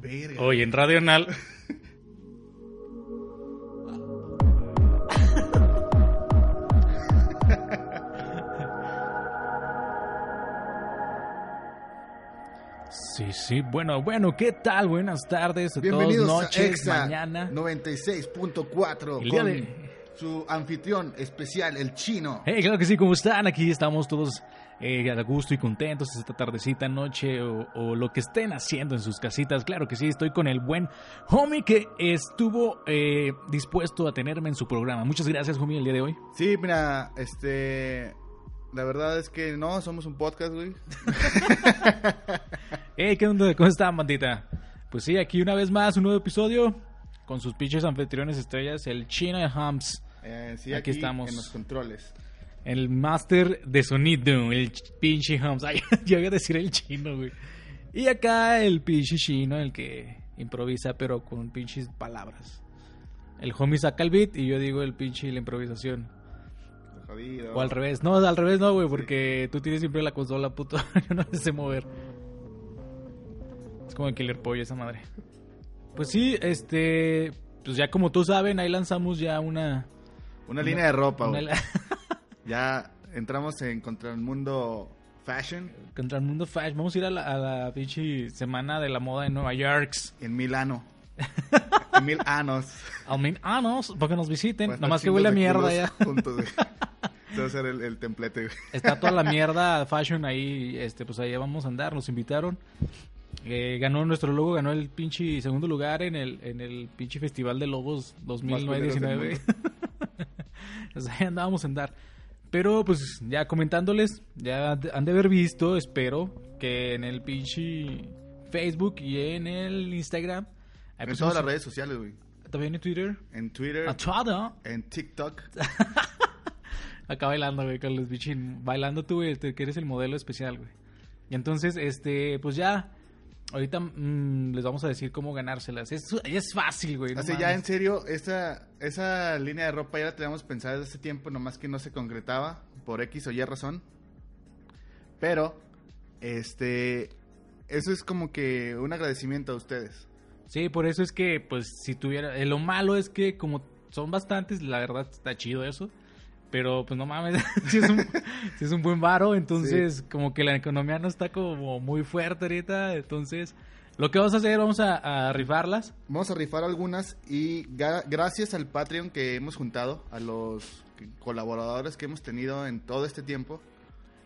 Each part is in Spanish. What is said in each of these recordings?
Verga. Hoy en Radio Anal. Sí, sí, bueno, bueno, ¿qué tal? Buenas tardes, a Bienvenidos todos, noches, a Exa mañana. 96.4 El día con de- su anfitrión especial, el chino. Hey, claro que sí, ¿cómo están? Aquí estamos todos eh, a gusto y contentos esta tardecita, noche o, o lo que estén haciendo en sus casitas. Claro que sí, estoy con el buen homie que estuvo eh, dispuesto a tenerme en su programa. Muchas gracias, homie, el día de hoy. Sí, mira, este... La verdad es que no, somos un podcast, güey. Hey, ¿qué onda? ¿Cómo están, bandita? Pues sí, aquí una vez más, un nuevo episodio con sus pinches anfitriones estrellas, el Chino de Hams, Eh, sí, Aquí aquí, estamos. en los controles. el máster de sonido, el ch- pinche Hams. Ay, yo iba a decir el chino, güey. Y acá el pinche chino, el que improvisa, pero con pinches palabras. El homie saca el beat y yo digo el pinche la improvisación. Jodido. O al revés. No, al revés no, güey, porque tú tienes siempre la consola, puto. Yo no sé mover. Es como el Killer Pollo esa madre. Pues sí, este... Pues ya como tú saben, ahí lanzamos ya una... Una línea de ropa, güey. Ya entramos en contra el mundo fashion contra el mundo fashion. Vamos a ir a la, a la pinche semana de la moda en Nueva York. en Milano. en mil anos. Al menos, ah, no, para que nos visiten. Pues, Nomás que huele a mierda ya. Juntos, a ser el, el templete, güey. Está toda la mierda fashion ahí, este, pues ahí vamos a andar, nos invitaron. Eh, ganó nuestro logo, ganó el pinche segundo lugar en el, en el pinche Festival de del 2009-19. o sea, andábamos a andar. Pero pues ya comentándoles, ya han de haber visto, espero, que en el pinche Facebook y en el Instagram. En pusimos- todas las redes sociales, güey. También en Twitter. En Twitter, A en TikTok. Acá bailando, güey, con los bichín. Bailando tú, güey, este, que eres el modelo especial, güey. Y entonces, este, pues ya. Ahorita mm, les vamos a decir cómo ganárselas. Es, es fácil, güey. no Así ya mames. en serio, esta, esa línea de ropa ya la teníamos pensada desde hace tiempo, nomás que no se concretaba por X o Y razón. Pero, este, eso es como que un agradecimiento a ustedes. Sí, por eso es que, pues, si tuviera. eh, lo malo es que, como son bastantes, la verdad está chido eso. Pero, pues no mames, si es un, sí es un buen varo. Entonces, como que la economía no está como muy fuerte ahorita. Entonces, lo que vamos a hacer, vamos a, a rifarlas. Vamos a rifar algunas y gracias al Patreon que hemos juntado, a los colaboradores que hemos tenido en todo este tiempo,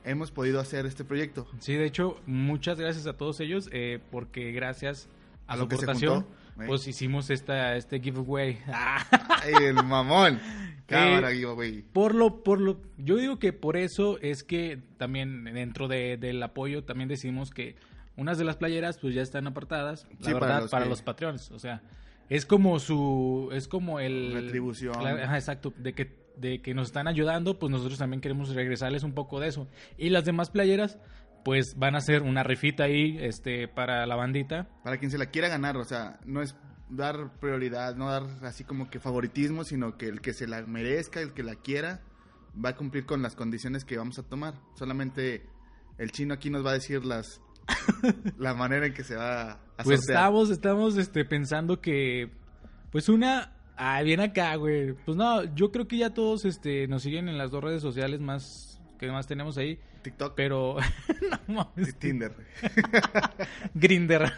hemos podido hacer este proyecto. Sí, de hecho, muchas gracias a todos ellos, eh, porque gracias a, lo que se juntó, ¿eh? pues hicimos esta, este giveaway. ¡Ay, el mamón! Cámara, güey. por lo, por lo, yo digo que por eso es que también dentro de- del apoyo también decidimos que unas de las playeras pues ya están apartadas, la Sí, para verdad, los para que- los patreons, o sea, es como su, es como el... Retribución. Claro, ajá, exacto, de que, de que nos están ayudando, pues nosotros también queremos regresarles un poco de eso. Y las demás playeras, pues van a ser una rifita ahí, este, para la bandita. Para quien se la quiera ganar, o sea, no es dar prioridad, no dar así como que favoritismo, sino que el que se la merezca, el que la quiera, va a cumplir con las condiciones que vamos a tomar. Solamente el chino aquí nos va a decir las la manera en que se va a Pues sortear. estamos, estamos, este, pensando que, pues una, ah, bien acá, güey. Pues no, yo creo que ya todos, este, nos siguen en las dos redes sociales más, que más tenemos ahí. TikTok Pero, no y mames, Tinder. Grinder.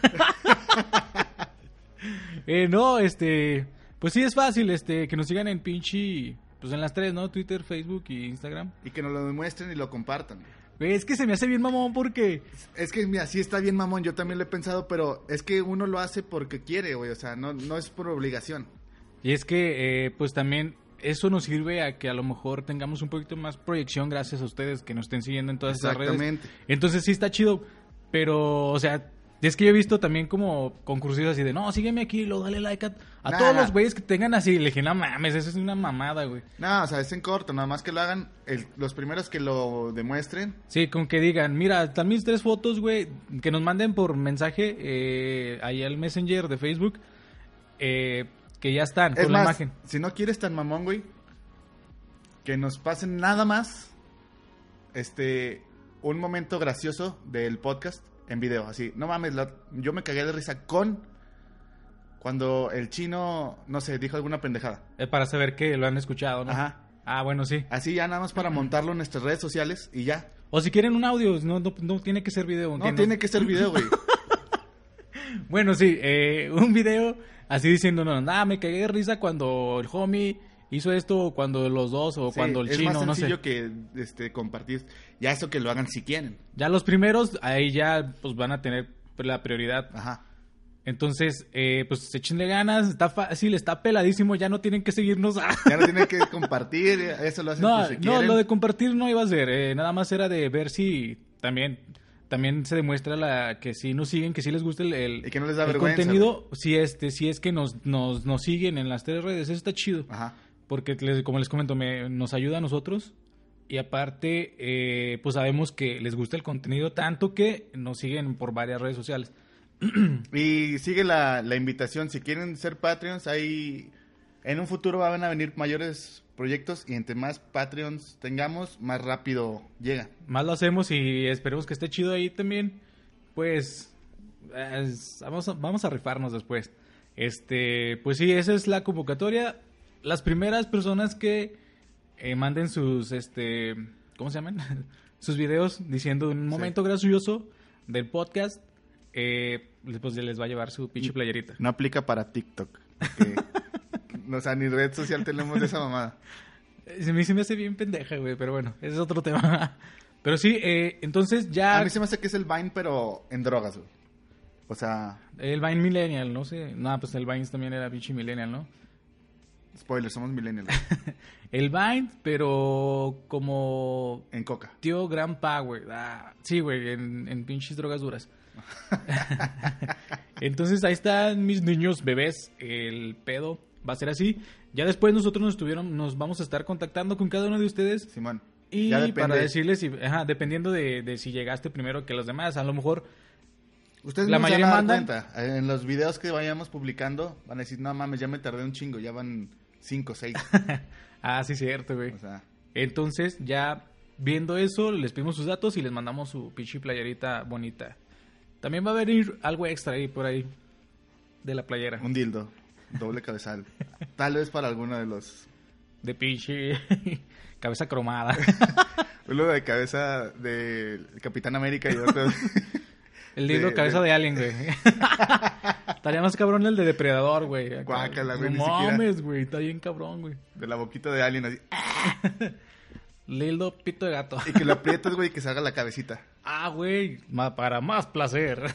eh, no, este, pues sí es fácil, este, que nos sigan en pinche, pues en las tres, ¿no? Twitter, Facebook y Instagram. Y que nos lo demuestren y lo compartan. Es que se me hace bien mamón porque, Es que, mira, sí está bien mamón, yo también lo he pensado, pero es que uno lo hace porque quiere, güey, o sea, no, no es por obligación. y es que, eh, pues también eso nos sirve a que a lo mejor tengamos un poquito más proyección gracias a ustedes que nos estén siguiendo en todas estas redes. Exactamente. Entonces sí está chido, pero, o sea, es que yo he visto también como concursos así de, no, sígueme aquí, lo dale like a, a Nah, todos nah. los güeyes que tengan así. Le dije, no mames, eso es una mamada, güey. No, o sea, es en corto, nada más que lo hagan el- los primeros que lo demuestren. Sí, con que digan, mira, están mis tres fotos, güey, que nos manden por mensaje eh, ahí al Messenger de Facebook, eh, que ya están Es con la imagen. si no quieres tan mamón, güey, que nos pasen nada más este un momento gracioso del podcast en video, así. No mames, la- yo me cagué de risa con cuando el chino, no sé, dijo alguna pendejada. Eh, para saber que lo han escuchado, ¿no? Ajá. Ah, bueno, sí. Así ya nada más para montarlo en nuestras redes sociales y ya. O si quieren un audio, no, no, no tiene que ser video. No, tiene que ser video, güey. Bueno, sí, eh, un video así diciendo, no, nada, me cagué de risa cuando el homie hizo esto, o cuando los dos, o Sí, cuando el es chino, no sé. sencillo que este, compartir. Ya eso que lo hagan si quieren. Ya los primeros, ahí ya pues van a tener la prioridad. Ajá. Entonces, eh, pues échenle ganas, está fácil, está peladísimo, ya no tienen que seguirnos. Ya no tienen que compartir, eso lo hacen no, si no, quieren. lo de compartir no iba a ser, eh, nada más era de ver si también también se demuestra la que si nos siguen, que si les gusta el, el, Y que no les da el vergüenza, contenido, si este, si es que nos, nos, nos siguen en las tres redes, eso está chido. Ajá. Porque, les- como les comento, me- nos ayuda a nosotros. Y aparte, eh, pues sabemos que les gusta el contenido tanto que nos siguen por varias redes sociales. Y sigue la, la invitación, si quieren ser Patreons, ahí en un futuro van a venir mayores proyectos y entre más Patreons tengamos, más rápido llega. Más lo hacemos y esperemos que esté chido ahí también. Pues es- vamos, a, vamos a rifarnos después. Este, pues sí, esa es la convocatoria. Las primeras personas que eh, manden sus, este, ¿cómo se llaman? sus videos diciendo un momento gracioso del podcast, eh, pues les va a llevar su pinche playerita. No aplica para TikTok. o sea, ni red social tenemos de esa mamada. Se me, se me hace bien pendeja, güey, pero bueno, ese es otro tema. Pero sí, eh, entonces ya... A mí se me hace que es el Vine, pero en drogas, güey. O sea, El Vine Millennial, no sé. No, pues el Vine también era pinche Millennial, ¿no? spoiler, somos millennials. El Vine, pero como en coca. tío Grandpa, güey. Ah, sí, güey, en, en pinches drogas duras. Entonces ahí están mis niños bebés. El pedo va a ser así. Ya después nosotros nos tuvieron, nos vamos a estar contactando con cada uno de ustedes. Simón. Y Ya para decirles, si, ajá, dependiendo de, de si llegaste primero que los demás, a lo mejor Ustedes La no se van mayoría a dar mandan. cuenta. En los videos que vayamos publicando van a decir, no mames, ya me tardé un chingo, ya van cinco, seis. Ah, sí, cierto, güey. o sea, Entonces, ya viendo eso, les pedimos sus datos y les mandamos su pinche playerita bonita. También va a venir algo extra ahí por ahí de la playera. un dildo, doble cabezal. Tal vez para alguno de los... De pinche cabeza cromada. Uno de cabeza de Capitán América y otro... El libro De- cabeza de- de alien, güey. Estaría más cabrón el de depredador, güey. Guácala, güey, No mames, güey. Está bien cabrón, güey. de la boquita de Alien así. Lildo pito de gato. Y que lo aprietes, güey, y que salga la cabecita Ah, güey. Para más placer.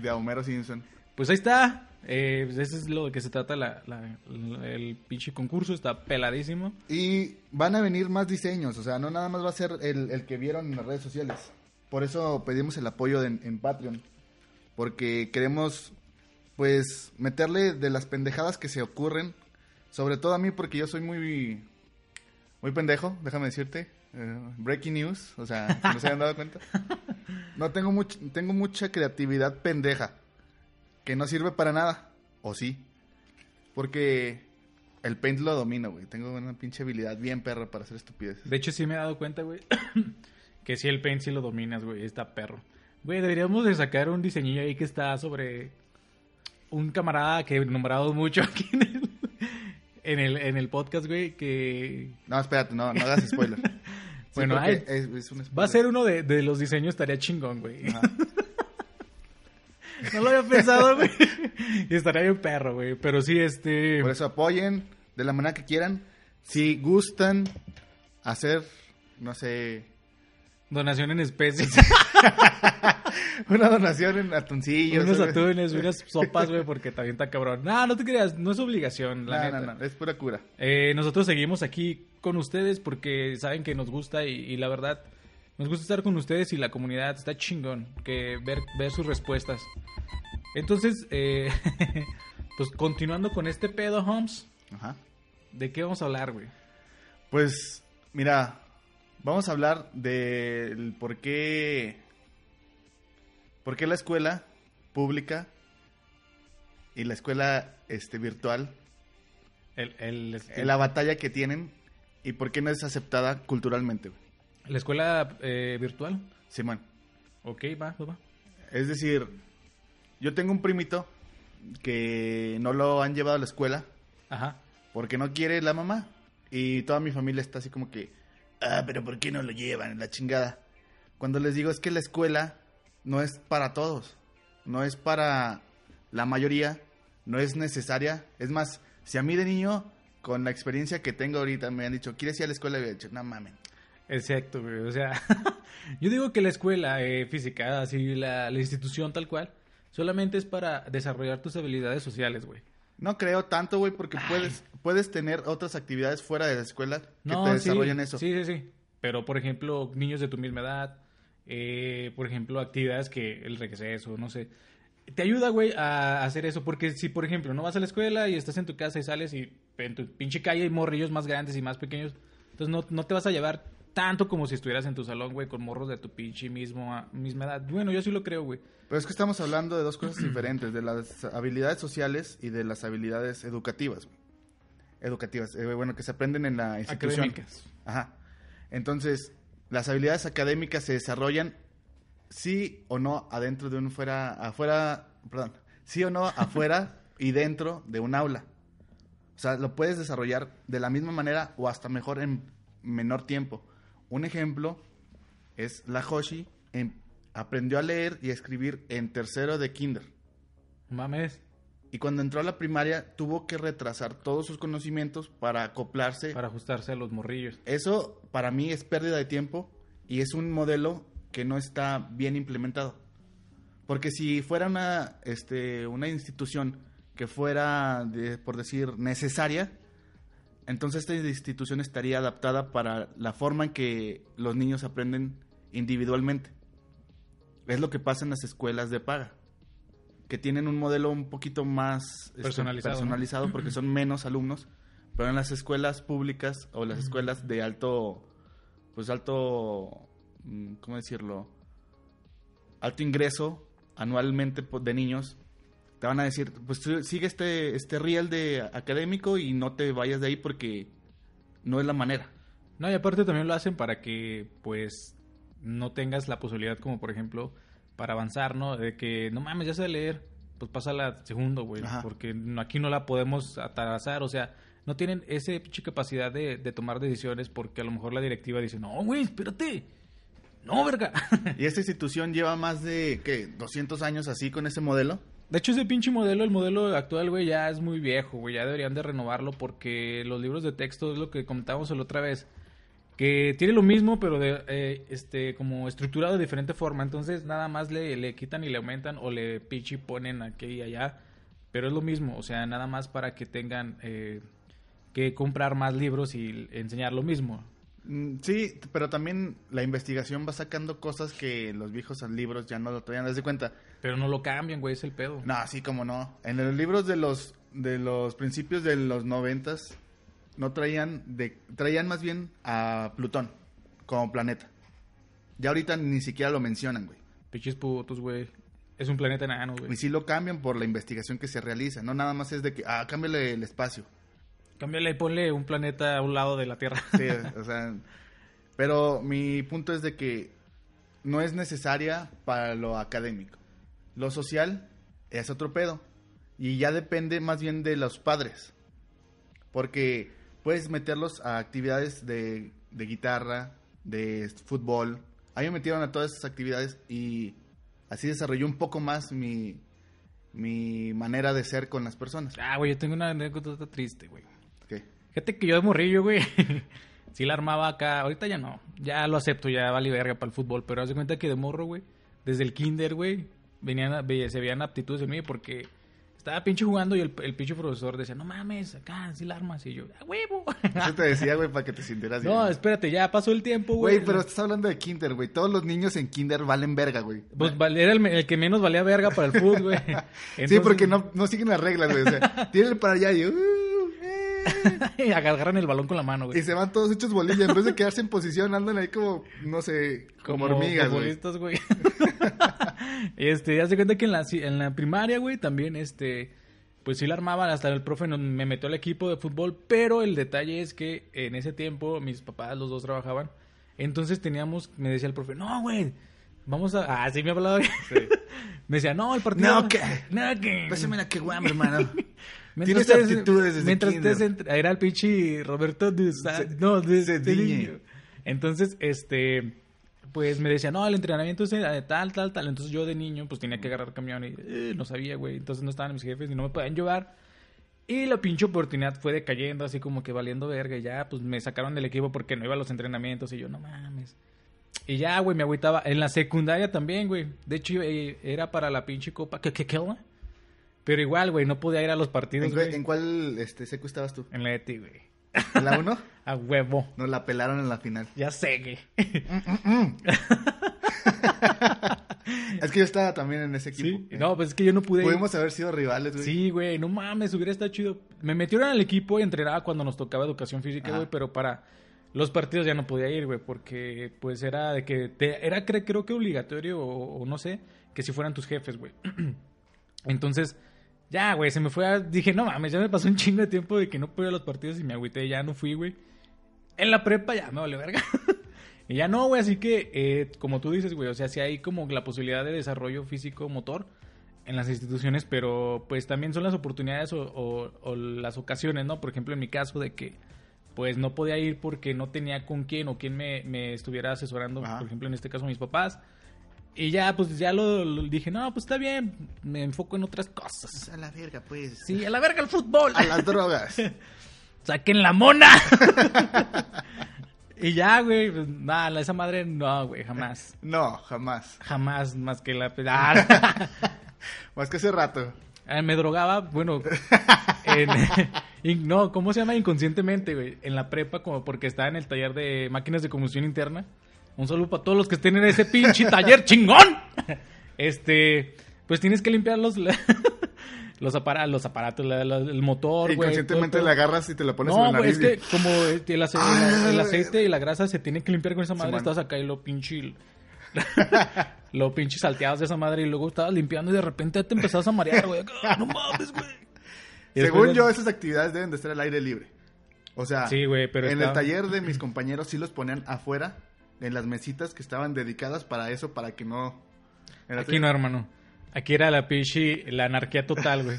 de Homero Simpson. Pues ahí está. Eh, pues eso es lo de que se trata la, la- el pinche concurso. Está peladísimo. Y van a venir más diseños, o sea, no nada más va a ser el, el que vieron en las redes sociales. Por eso pedimos el apoyo de- en Patreon. Porque queremos, pues, meterle de las pendejadas que se ocurren. Sobre todo a mí, porque yo soy muy, muy pendejo, déjame decirte. Eh, breaking news, o sea, que no se hayan dado cuenta. No tengo, much- tengo mucha creatividad pendeja. Que no sirve para nada. O sí. Porque el paint lo domino, güey. Tengo una pinche habilidad bien perra para hacer estupidez. De hecho, sí me he dado cuenta, güey. que si el paint sí lo dominas, güey. Está perro. Güey, deberíamos de sacar un diseñillo ahí que está sobre un camarada que he nombrado mucho aquí en el, en el, en el podcast, güey. Que No, espérate, no, no hagas spoiler. Sí, Bueno, es, es un spoiler. va a ser uno de, de los diseños, estaría chingón, güey. Ajá. No lo había pensado, güey. Y estaría bien perro, güey. Pero sí, este... Por eso apoyen de la manera que quieran. Si gustan hacer, no sé, Donación en especies. una donación en atuncillos. unos atunes, unas sopas, güey, porque también está cabrón. No, no te creas, no es obligación, la No, neta. no, no, es pura cura. Eh, nosotros seguimos aquí con ustedes porque saben que nos gusta y, y la verdad nos gusta estar con ustedes y la comunidad está chingón que ver, ver sus respuestas. Entonces, eh, pues continuando con este pedo, Holmes, Ajá. ¿de qué vamos a hablar, güey? Pues, mira, vamos a hablar del por qué, por qué la escuela pública y la escuela este, virtual, El, el- eh, la batalla que tienen y por qué no es aceptada culturalmente. güey. La escuela eh, virtual. Simón. Ok, va, va, va. Es decir, yo tengo un primito que no lo han llevado a la escuela Ajá. porque no quiere la mamá. Y toda mi familia está así como que, ah, pero ¿por qué no lo llevan? La chingada. Cuando les digo es que la escuela no es para todos, no es para la mayoría, no es necesaria. Es más, si a mí de niño, con la experiencia que tengo ahorita, me han dicho, ¿quieres ir a la escuela? Y he dicho, no mames. Exacto, güey. O sea, yo digo que la escuela eh, física, así la, la institución tal cual, solamente es para desarrollar tus habilidades sociales, güey. No creo tanto, güey, porque puedes, puedes tener otras actividades fuera de la escuela que te sí, desarrollen eso. Sí, sí, sí. Pero, por ejemplo, niños de tu misma edad, eh, por ejemplo, actividades que el receso, no sé. Te ayuda, güey, a hacer eso. Porque si, por ejemplo, no vas a la escuela y estás en tu casa y sales y en tu pinche calle hay morrillos más grandes y más pequeños, entonces no, no te vas a llevar tanto como si estuvieras en tu salón, güey, con morros de tu pinche mismo, misma edad. Bueno, yo sí lo creo, güey. Pero es que estamos hablando de dos cosas diferentes, de las habilidades sociales y de las habilidades educativas. güey. Educativas, eh, bueno, que se aprenden en la institución. Académicas. Ajá. Entonces, las habilidades académicas se desarrollan sí o no adentro de un fuera, afuera, perdón, sí o no afuera y dentro de un aula. O sea, lo puedes desarrollar de la misma manera o hasta mejor en menor tiempo. Un ejemplo es la Hoshi aprendió a leer y a escribir en tercero de kinder. Mames, Y cuando entró a la primaria tuvo que retrasar todos sus conocimientos para acoplarse. para ajustarse a los morrillos. Eso para mí es pérdida de tiempo y es un modelo que no está bien implementado. Porque si fuera una, este, una institución que fuera, de- por decir, necesaria, entonces esta institución estaría adaptada para la forma en que los niños aprenden individualmente. Es lo que pasa en las escuelas de paga, que tienen un modelo un poquito más este, Personalizado, ¿no? personalizado porque son menos alumnos, pero en las escuelas públicas o las escuelas de alto, pues alto, mm, ¿cómo decirlo? Alto ingreso anualmente po- de niños, te van a decir, pues sigue este, este riel de académico y no te vayas de ahí porque no es la manera. No, y aparte también lo hacen para que, pues, no tengas la posibilidad, como por ejemplo, para avanzar, ¿no? De que, no mames, ya sé leer, pues pasa la segundo, güey, Ajá. porque aquí no la podemos atrasar, o sea, no tienen esa pinche capacidad de, de tomar decisiones porque a lo mejor la directiva dice, no, güey, espérate, no, verga. Y esta institución lleva más de, ¿qué? 200 años así con ese modelo. De hecho, ese pinche modelo, el modelo actual, güey, ya es muy viejo, güey. Ya deberían de renovarlo porque los libros de texto es lo que comentábamos la otra vez. Que tiene lo mismo, pero de, eh, este, como estructurado de diferente forma. Entonces, nada más le, le quitan y le aumentan o le pinche ponen aquí y allá. Pero es lo mismo, o sea, nada más para que tengan eh, que comprar más libros y enseñar lo mismo. Mm, Sí, pero también la investigación va sacando cosas que los viejos libros ya no lo traían. ¿Das de cuenta? Pero no lo cambian, güey, es el pedo. No, así como no. En los libros de los de los principios de los noventas no traían de traían más bien a Plutón como planeta. Ya ahorita ni siquiera lo mencionan, güey. Pinches putos, güey. Es un planeta enano, Y güey. sí lo cambian por la investigación que se realiza. No nada más es de que ah, cámbiale el espacio. Cámbiale y ponle un planeta a un lado de la Tierra. Sí, o sea, pero mi punto es de que no es necesaria para lo académico. Lo social es otro pedo y ya depende más bien de los padres. Porque puedes meterlos a actividades de, de guitarra, de fútbol. A mí me metieron a todas esas actividades y así desarrolló un poco más mi, mi manera de ser con las personas. Ah, güey, yo tengo una anécdota triste, güey. ¿Qué? Fíjate que yo de morrillo, güey, sí la armaba acá. Ahorita ya no. Ya lo acepto, ya vale verga para el fútbol. Pero haz de cuenta que de morro, güey, desde el kinder, güey, venían, se veían aptitudes en mí porque estaba pinche jugando y el, el pinche profesor decía, no mames, acá sí la armas. Y yo, ¡a huevo! Eso te decía, güey, para que te sintieras bien. no, espérate, ya pasó el tiempo, güey. Güey, pero estás hablando de kinder, güey. Todos los niños en kinder valen verga, güey. Pues era el, que menos valía verga para el fútbol, güey. sí, porque no, no siguen las reglas, güey. O sea, tienen para allá y... uh, eh, agarran el balón con la mano, güey. y se van todos hechos bolillas. En vez de quedarse en posición, andan ahí como, no sé, como, hormigas, güey. güey. este, ya se cuenta que en la, en la primaria, güey, también, este, pues sí la armaban, hasta el profe me metió al equipo de fútbol, pero el detalle es que en ese tiempo mis papás, los dos trabajaban, entonces teníamos, me decía el profe, no, güey, vamos a... Ah, sí me hablaba. Sí. me decía, no, el partido... No, ¿qué? No, que... Pásame la que guam, hermano. Mientras Tienes ustedes- aptitudes desde Mientras kinder. ustedes Era el pinche Roberto de... Sa- Ce- no, de, de Cediño. niño. Entonces, este... Pues me decía, no, el entrenamiento es de tal, tal, tal. Entonces yo de niño, pues tenía que agarrar camión y eh, no sabía, güey. Entonces no estaban mis jefes y no me podían llevar. Y la pinche oportunidad fue decayendo, así como que valiendo verga. Y ya, pues me sacaron del equipo porque no iba a los entrenamientos. Y yo, no mames. Y ya, güey, me agüitaba. En la secundaria también, güey. De hecho, eh, era para la pinche copa. ¿Qué, qué, qué, güey? Pero igual, güey, no podía ir a los partidos, ¿En, güey. en cuál este, secu estabas tú? En la ETI, güey. ¿En la 1? A huevo. Nos la pelaron en la final. Ya sé, güey. Es que yo estaba también en ese Sí. equipo. No, pues es que yo no pude ir. Pudimos haber sido rivales, güey. Sí, güey, no mames, hubiera estado chido. Me metieron al equipo y entrenaba cuando nos tocaba educación física, Ajá. güey, pero para los partidos ya no podía ir, güey, porque pues era de que te- era cre- creo que obligatorio o, o no sé, que si fueran tus jefes, güey. Entonces, ya, güey, se me fue a, dije, no mames, ya me pasó un chingo de tiempo de que no pude ir a los partidos y me agüité, ya no fui, güey. En la prepa ya me vale verga. y ya no, güey, así que, eh, como tú dices, güey, o sea, sí hay como la posibilidad de desarrollo físico motor en las instituciones, pero pues también son las oportunidades o, o- o las ocasiones, ¿no? Por ejemplo, en mi caso de que pues no podía ir porque no tenía con quién o quién me, me estuviera asesorando, Ajá. por ejemplo, en este caso mis papás. Y ya, pues ya lo, lo dije, no, pues está bien, me enfoco en otras cosas. A la verga, pues. Sí, a la verga el fútbol. A las drogas. ¡Saquen la mona! y ya, güey, pues, nada, esa madre no, güey, jamás. No, jamás. Jamás más que la... Ah, Más que hace rato. Ah, me drogaba, bueno, en- no, ¿cómo se llama? Inconscientemente, güey, en la prepa, como porque estaba en el taller de máquinas de combustión interna. Un saludo para todos los que estén en ese pinche taller chingón. Este, pues tienes que limpiar los, los, apara- los aparatos, la- la- el motor, güey. Inconscientemente la agarras y te la pones No, en la güey, es nariz. que como el, ace- Ah, el aceite y la grasa se tienen que limpiar con esa madre, estás acá y lo pinche... lo pinche salteados de esa madre y luego estabas limpiando y de repente te empezabas a marear, güey. No mames, güey. Según yo, esas actividades deben de estar al aire libre. O sea, Sí, güey, pero en está- el taller de mis compañeros sí los ponían afuera, en las mesitas que estaban dedicadas para eso, para que no... Era Aquí no, hermano. Aquí era la pinche, la anarquía total, güey.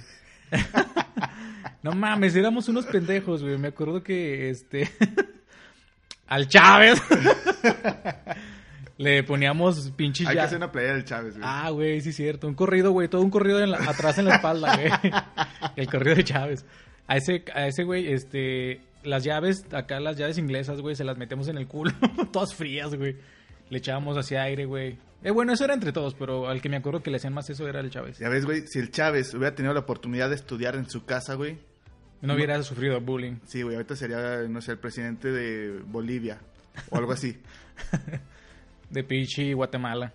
no mames, éramos unos pendejos, güey. Me acuerdo que, este... al Chávez... Le poníamos pinches Hay que ya- hacer una playa del Chávez, güey. Ah, güey, sí es cierto. Un corrido, güey. Todo un corrido en la- atrás en la espalda, güey. El corrido de Chávez. A ese, a ese güey, este... Las llaves, acá las llaves inglesas, güey, se las metemos en el culo. Todas frías, güey. Le echábamos hacia aire, güey. Eh, bueno, eso era entre todos, pero al que me acuerdo que le hacían más eso era el Chávez. Ya ves, güey, si el Chávez hubiera tenido la oportunidad de estudiar en su casa, güey. No hubiera sufrido bullying. Sí, güey, ahorita sería, no sé, el presidente de Bolivia o algo así. De Pichi, Guatemala.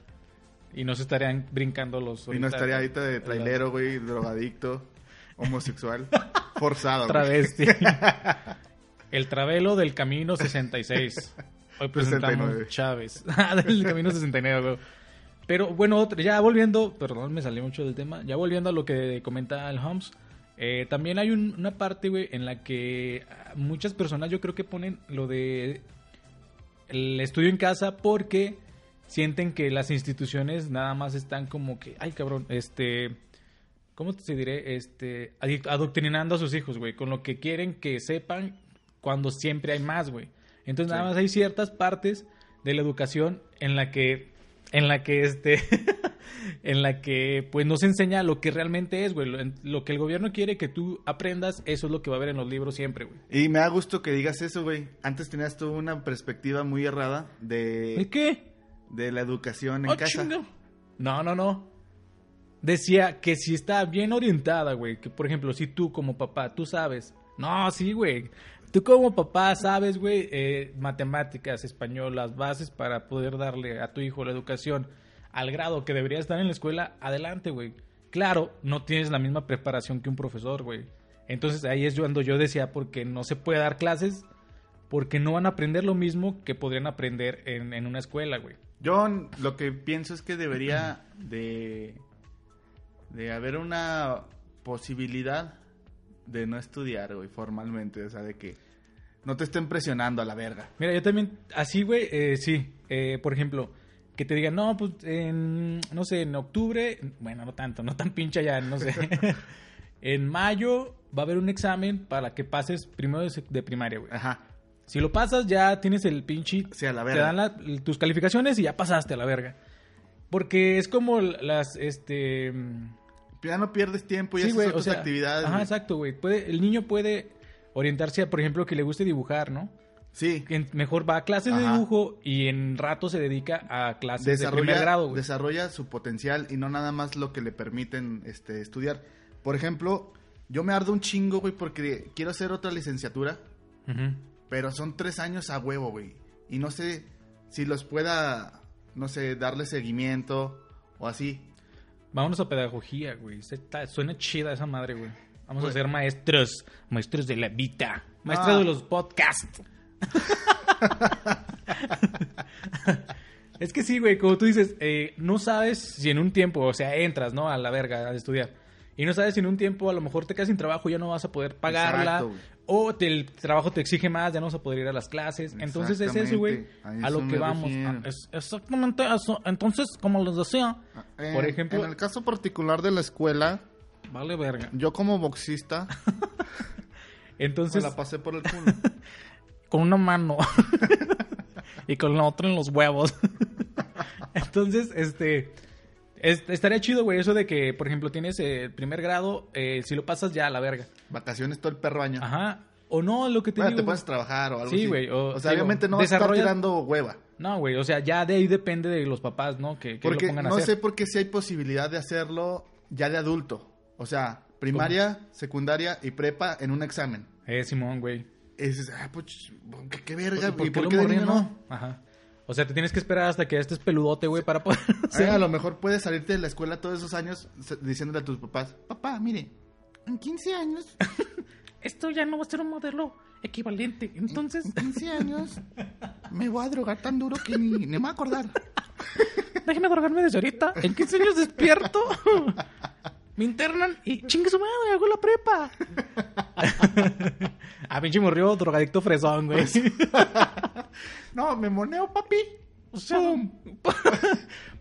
Y no se estarían brincando los... y no estaría ahorita de trailero, güey, drogadicto, homosexual, forzado. güey. Travesti. El travelo del camino 66. Hoy presentamos 69. Chávez. Ah, del camino 69, güey. Pero bueno, otro- ya volviendo, perdón, me salí mucho del tema. Ya volviendo a lo que comenta el Holmes. eh, también hay un- una parte, güey, en la que muchas personas yo creo que ponen lo de el estudio en casa porque sienten que las instituciones nada más están como que, ay cabrón, este, ¿cómo te diré? Este, adoctrinando a sus hijos, güey, con lo que quieren que sepan cuando siempre hay más, güey. Entonces nada Sí. más hay ciertas partes de la educación en la que, en la que este, en la que pues no se enseña lo que realmente es, güey. Lo, lo que el gobierno quiere que tú aprendas, eso es lo que va a haber en los libros siempre, güey. Y me da gusto que digas eso, güey. Antes tenías tú una perspectiva muy errada ¿Y de, qué? de la educación en Oh, casa. chinga. No, no, no. Decía que si está bien orientada, güey. Que por ejemplo, si tú como papá, tú sabes. No, sí, güey. Tú como papá sabes, güey, eh, matemáticas, español, las bases para poder darle a tu hijo la educación al grado que debería estar en la escuela, adelante, güey. Claro, no tienes la misma preparación que un profesor, güey. Entonces ahí es cuando yo decía, porque no se puede dar clases, porque no van a aprender lo mismo que podrían aprender en, en una escuela, güey. Yo lo que pienso es que debería de, de haber una posibilidad de no estudiar, güey, formalmente. O sea, de que no te estén presionando a la verga. Mira, yo también, así, güey, eh, sí. Eh, por ejemplo, que te digan, no, pues en, no sé, en octubre, bueno, no tanto, no tan pincha ya, no sé. en mayo va a haber un examen para que pases primero de, de primaria, güey. Ajá. Si lo pasas, ya tienes el pinche. Sí, a la Te verga. dan la- tus calificaciones y ya pasaste a la verga. Porque es como las, este. Ya no pierdes tiempo y sí, haces otras o sea, actividades. Ajá, exacto, güey. Puede, el niño puede orientarse a, por ejemplo, que le guste dibujar, ¿no? Sí. Que mejor va a clases de dibujo y en rato se dedica a clases de primer Desarrolla, grado, güey. desarrolla su potencial y no nada más lo que le permiten este, estudiar. Por ejemplo, yo me ardo un chingo, güey, porque quiero hacer otra licenciatura, pero son tres años a huevo, güey. Y no sé si los pueda, no sé, darle seguimiento o así. Vámonos a pedagogía, güey. Suena chida esa madre, güey. Vamos a ser maestros, maestros de la vida, maestros Ah. de los podcasts. es que sí, güey, como tú dices, eh, no sabes si en un tiempo, o sea, entras, ¿no? A la verga a estudiar. Y no sabes si en un tiempo a lo mejor te quedas sin trabajo, ya no vas a poder pagarla. Exacto. O te- el trabajo te exige más, ya no vas a poder ir a las clases. Entonces es eso, güey. A A lo que me vamos. Ah, es exactamente eso. Entonces, como les decía, Eh, por ejemplo, En el caso particular de la escuela, vale verga. yo como boxista me Entonces, la pasé por el culo. con una mano y con la otra en los huevos. Entonces, este, es- estaría chido, güey, eso de que, por ejemplo, tienes eh, el primer grado, eh, si lo pasas ya a la verga. Vacaciones todo el perro año. Ajá. O no, lo que te Bueno, digo. te puedes trabajar o algo Sí, así. güey, o- O, sea, digo, obviamente no vas a estar tirando hueva. No, güey, o sea, ya de ahí depende de los papás, ¿no? Que, que Porque lo pongan a no hacer. sé por qué si hay posibilidad de hacerlo ya de adulto. O sea, primaria, secundaria y prepa en un examen. Eh, Simón, güey. Y dices, ah, pues, qué, qué verga. ¿Por, ¿Y por qué por qué no? Ajá. O sea, te tienes que esperar hasta que estés peludote, güey, para poder Eh, hacer- a lo mejor puedes salirte de la escuela todos esos años diciéndole a tus papás, papá, mire, en 15 años, Esto ya no va a ser un modelo equivalente. Entonces, en 15 años, me voy a drogar tan duro que ni, ni me voy a acordar. déjeme drogarme desde ahorita. En 15 años despierto. Me internan y chingue su madre, hago la prepa. ah, pinche morrió drogadicto fresón, güey. No, me moneo, papi. O sea, ¡Pum!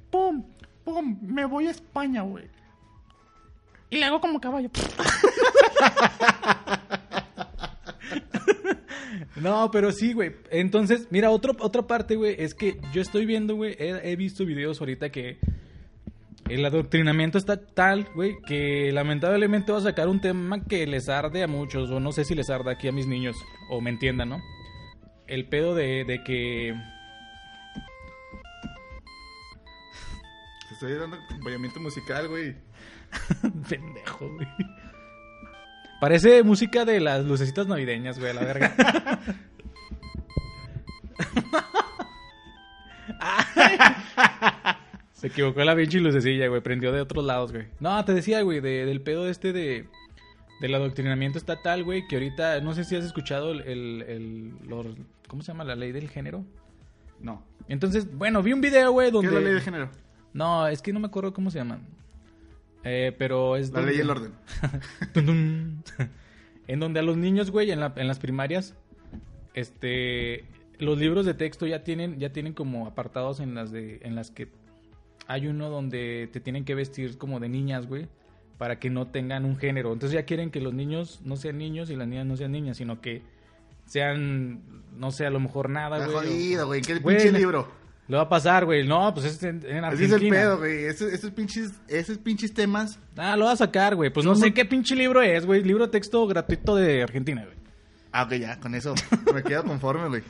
pum. ¡Pum! Me voy a España, güey. Y le hago como caballo. No, pero sí, güey. Entonces, mira, otro, otra parte, güey, es que yo estoy viendo, güey, he, he visto videos ahorita que el adoctrinamiento está tal, güey, que lamentablemente va a sacar un tema que les arde a muchos, o no sé si les arda aquí a mis niños, o me entiendan, ¿no? El pedo de, de que... Te estoy dando acompañamiento musical, güey. Pendejo, güey. Parece música de las lucecitas navideñas, güey, a la verga. Se equivocó la pinche lucecilla, güey. Prendió de otros lados, güey. No, te decía, güey, de- del pedo este de... Del adoctrinamiento estatal, güey, que ahorita... No sé si has escuchado el... el- el- los- ¿Cómo se llama? La ley del género. No. Entonces, bueno, vi un video, güey, ¿Qué donde... es la ley de género? No, es que no me acuerdo cómo se llaman. Eh, pero es... La donde- ley y el orden. En donde a los niños, güey, en, la- en las primarias, este, los libros de texto ya tienen, ya tienen como apartados en las de, en las que hay uno donde te tienen que vestir como de niñas, güey, para que no tengan un género. Entonces ya quieren que los niños no sean niños y las niñas no sean niñas, sino que sean, no sé, a lo mejor nada, güey. jodido, güey. ¿Qué pinche libro? Le va a pasar, güey. No, pues es en, en Así es Argentina. el pedo, güey. Esos, esos pinches, esos pinches temas. Ah, lo va a sacar, güey. Pues no sé qué pinche libro es, güey. Libro de texto gratuito de Argentina, güey. Ah, ok, ya, con eso me quedo conforme, güey.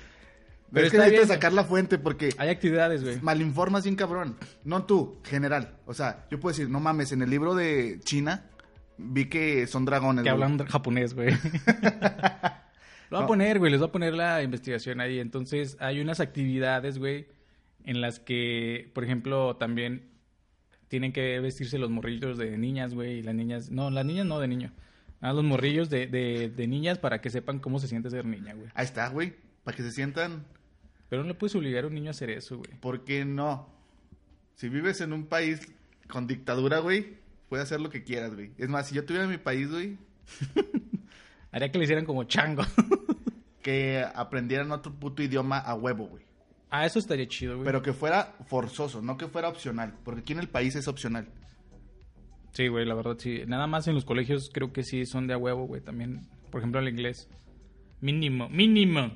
Pero es que necesitas bien. sacar la fuente porque Hay actividades, güey. malinformas bien cabrón. No tú, general. O sea, yo puedo decir, no mames, en el libro de China vi que son dragones. Que güey. hablan japonés, güey. Lo voy a poner, güey. Les voy a poner la investigación ahí. Entonces, hay unas actividades, güey, en las que, por ejemplo, también tienen que vestirse los morrillos de niñas, güey. Y las niñas... No, las niñas no de niño. Ah, los morrillos de, de, de niñas para que sepan cómo se siente ser niña, güey. Ahí está, güey. Para que se sientan. Pero no le puedes obligar a un niño a hacer eso, güey. ¿Por qué no? Si vives en un país con dictadura, güey, puedes hacer lo que quieras, güey. Es más, si yo tuviera mi país, güey, Haría que le hicieran como chango. que aprendieran otro puto idioma a huevo, güey. Ah, eso estaría chido, güey. Pero que fuera forzoso, no que fuera opcional. Porque aquí en el país es opcional. Sí, güey, la verdad sí. Nada más en los colegios creo que sí son de a huevo, güey. También, por ejemplo, el inglés. Mínimo, mínimo.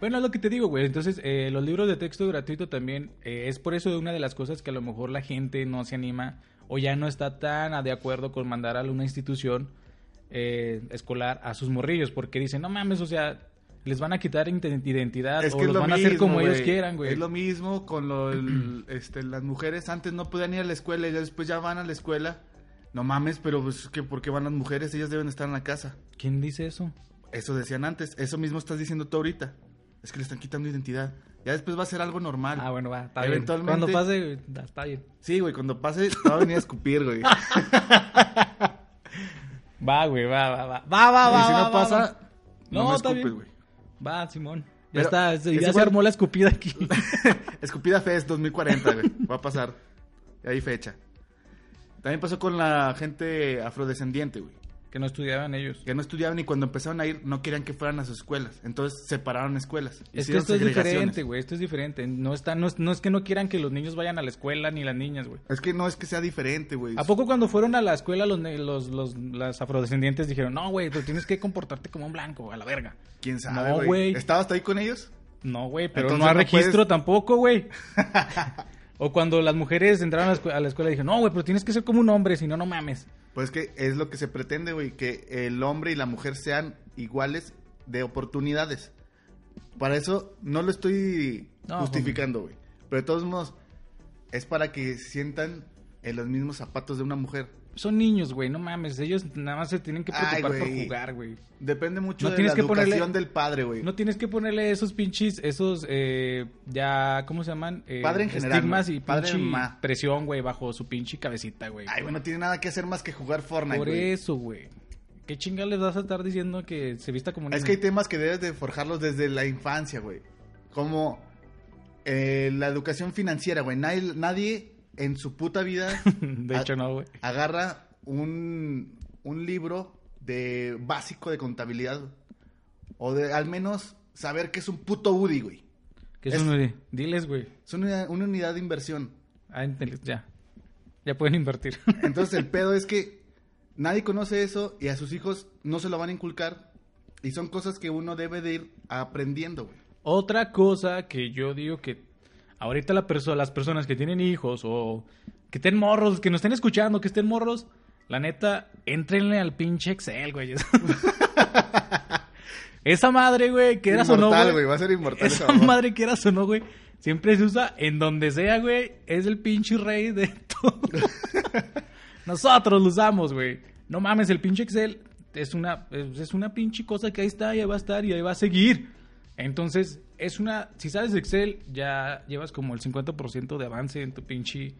Bueno, es lo que te digo, güey. Entonces, eh, los libros de texto gratuito también eh, es por eso una de las cosas que a lo mejor la gente no se anima o ya no está tan de acuerdo con mandar a una institución eh, escolar a sus morrillos. Porque dicen, no mames, o sea, les van a quitar identidad Es o que es los lo van a hacer como ellos quieran, güey. Es lo mismo con lo, el- este, las mujeres. Antes no podían ir a la escuela y ya después ya van a la escuela. No mames, pero pues que ¿por qué van las mujeres? Ellas deben estar en la casa. ¿Quién dice eso? Eso decían antes. Eso mismo estás diciendo tú ahorita. Es que le están quitando identidad. Ya después va a ser algo normal. Ah, bueno, va, está Eventualmente- bien. Cuando pase, está bien. Sí, güey, cuando pase te va a venir a escupir, güey. Va, güey, va, va, va. Va, va, va. y si va, no va, pasa, no, No, me escupes, güey. Va, Simón. Ya Pero está, ya se armó la escupida aquí. Escupida Fest 2040, güey. Va a pasar. Y hay fecha. También pasó con la gente afrodescendiente, güey. Que no estudiaban ellos. Que no estudiaban y cuando empezaron a ir no querían que fueran a sus escuelas. Entonces separaron escuelas. Es que esto es diferente, güey. Esto es diferente. No, está, no, es, no es que no quieran que los niños vayan a la escuela ni las niñas, güey. Es que no es que sea diferente, güey. ¿A poco cuando fueron a la escuela los, los, los las afrodescendientes dijeron, no, güey, tú tienes que comportarte como un blanco, a la verga? ¿Quién sabe, No, güey? ¿Estabas ahí con ellos? No, güey, pero Entonces no hay no registro puedes- tampoco, güey. o cuando las mujeres entraron a la, escu- a la escuela y dijeron, no, güey, pero tienes que ser como un hombre, si no, no mames. Pues que es lo que se pretende, güey. Que el hombre y la mujer sean iguales de oportunidades. Para eso no lo estoy No, justificando, güey. Pero de todos modos, es para que sientan en los mismos zapatos de una mujer. Son niños, güey, no mames. Ellos nada más se tienen que Ay, preocupar por jugar, güey. Depende mucho No de tienes la que educación ponerle- del padre, güey. No tienes que ponerle esos pinches, esos, eh, ya, ¿cómo se llaman? Eh, Padre en general, Estigmas y Padre pinche presión, güey, bajo su pinche cabecita, güey. Ay, güey, no tiene nada que hacer más que jugar Fortnite, Por eso, güey. ¿Qué chinga les vas a estar diciendo que se vista como Es niño? que hay temas que debes de forjarlos desde la infancia, güey. Como eh, la educación financiera, güey. Nadie, nadie en su puta vida De hecho, no, güey. agarra un, un libro de básico de contabilidad. O de al menos saber que es un puto UDI, güey. ¿Qué es Es- uno de- Diles, güey. Es una, una unidad de inversión. Ah, ya. Ya pueden invertir. Entonces el pedo es que nadie conoce eso y a sus hijos no se lo van a inculcar. Y son cosas que uno debe de ir aprendiendo, güey. Otra cosa que yo digo que ahorita la perso- las personas que tienen hijos o que estén morros, que nos estén escuchando, que estén morros, la neta, entrenle al pinche Excel, güey. Esa madre, güey, que eras o no, güey. Va a ser inmortal. Esa madre que eras o no, güey. Siempre se usa en donde sea, güey. Es el pinche rey de todo. Nosotros lo usamos, güey. No mames, el pinche Excel es una, es una pinche cosa que ahí está y ahí va a estar y ahí va a seguir. Entonces, es una... Si sabes Excel, ya llevas como el 50% de avance en tu pinche...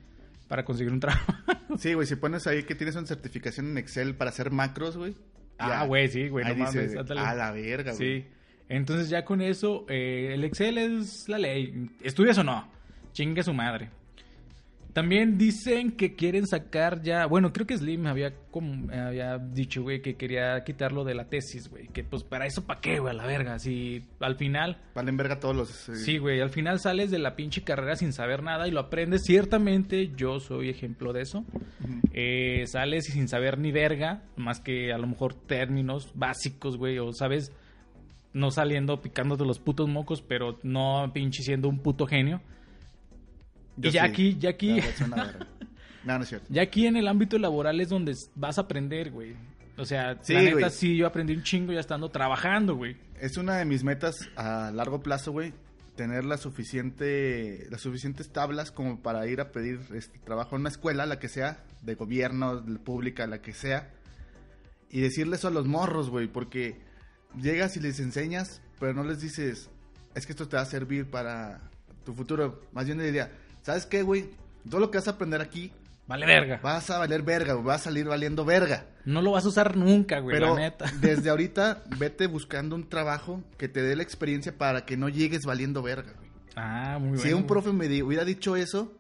Para conseguir un trabajo. Sí, güey, si pones ahí que tienes una certificación en Excel para hacer macros, güey. Ah, güey, sí, güey, no Ahí dice, mames. A la verga, güey. Sí. Entonces ya con eso, eh, el Excel es la ley. ¿Estudias o no? Chingue su madre. También dicen que quieren sacar ya... Bueno, creo que Slim había, como, había dicho, güey, que quería quitarlo de la tesis, güey. Que pues para eso, ¿para qué, güey? A la verga. Si al final... Valen verga todos los... eh, Sí, güey, al final sales de la pinche carrera sin saber nada y lo aprendes. Ciertamente yo soy ejemplo de eso. Eh, sales sin saber ni verga, más que a lo mejor términos básicos, güey, o sabes, no saliendo picándote los putos mocos, pero no pinche siendo un puto genio. Yo y ya sí. aquí, ya aquí. No, no es cierto. ya aquí en el ámbito laboral es donde vas a aprender, güey. O sea, Sí, la neta güey. sí, yo aprendí un chingo ya estando trabajando, güey. Es una de mis metas a largo plazo, güey. Tener la suficiente, las suficientes tablas como para ir a pedir este, trabajo en una escuela, la que sea, de gobierno, de pública, la que sea. Y decirle eso a los morros, güey, porque llegas y les enseñas, pero no les dices, es que esto te va a servir para tu futuro. Más bien le diría, ¿sabes qué, güey? Todo lo que vas a aprender aquí, Vale verga. vas a valer verga, güey, vas a salir valiendo verga. No lo vas a usar nunca, güey, Pero la neta. desde ahorita vete buscando un trabajo que te dé la experiencia para que no llegues valiendo verga, güey. Ah, muy bueno. si un güey. profe me hubiera dicho eso,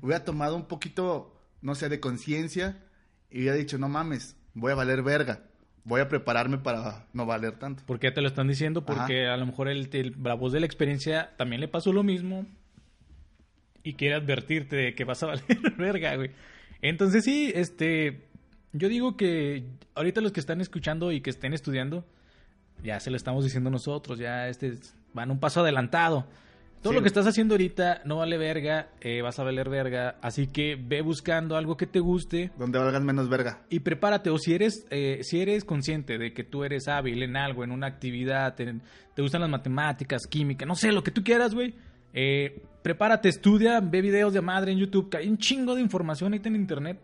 hubiera tomado un poquito, no sé, de conciencia y hubiera dicho, no mames, voy a valer verga. voy a prepararme para no valer tanto. Porque te lo están diciendo, porque a lo mejor el, el, la voz de la experiencia también le pasó lo mismo y quiere advertirte de que vas a valer verga, güey. Entonces sí, este, yo digo que ahorita los que están escuchando y que estén estudiando, ya se lo estamos diciendo nosotros, ya este van un paso adelantado. Todo lo que estás haciendo ahorita no vale verga, eh, vas a valer verga, así que ve buscando algo que te guste. Donde valgas menos verga. Y prepárate, o si eres, eh, si eres consciente de que tú eres hábil en algo, en una actividad, te gustan las matemáticas, química, no sé, lo que tú quieras, güey. Eh, prepárate, estudia, ve videos de madre en YouTube, que hay un chingo de información ahí en internet.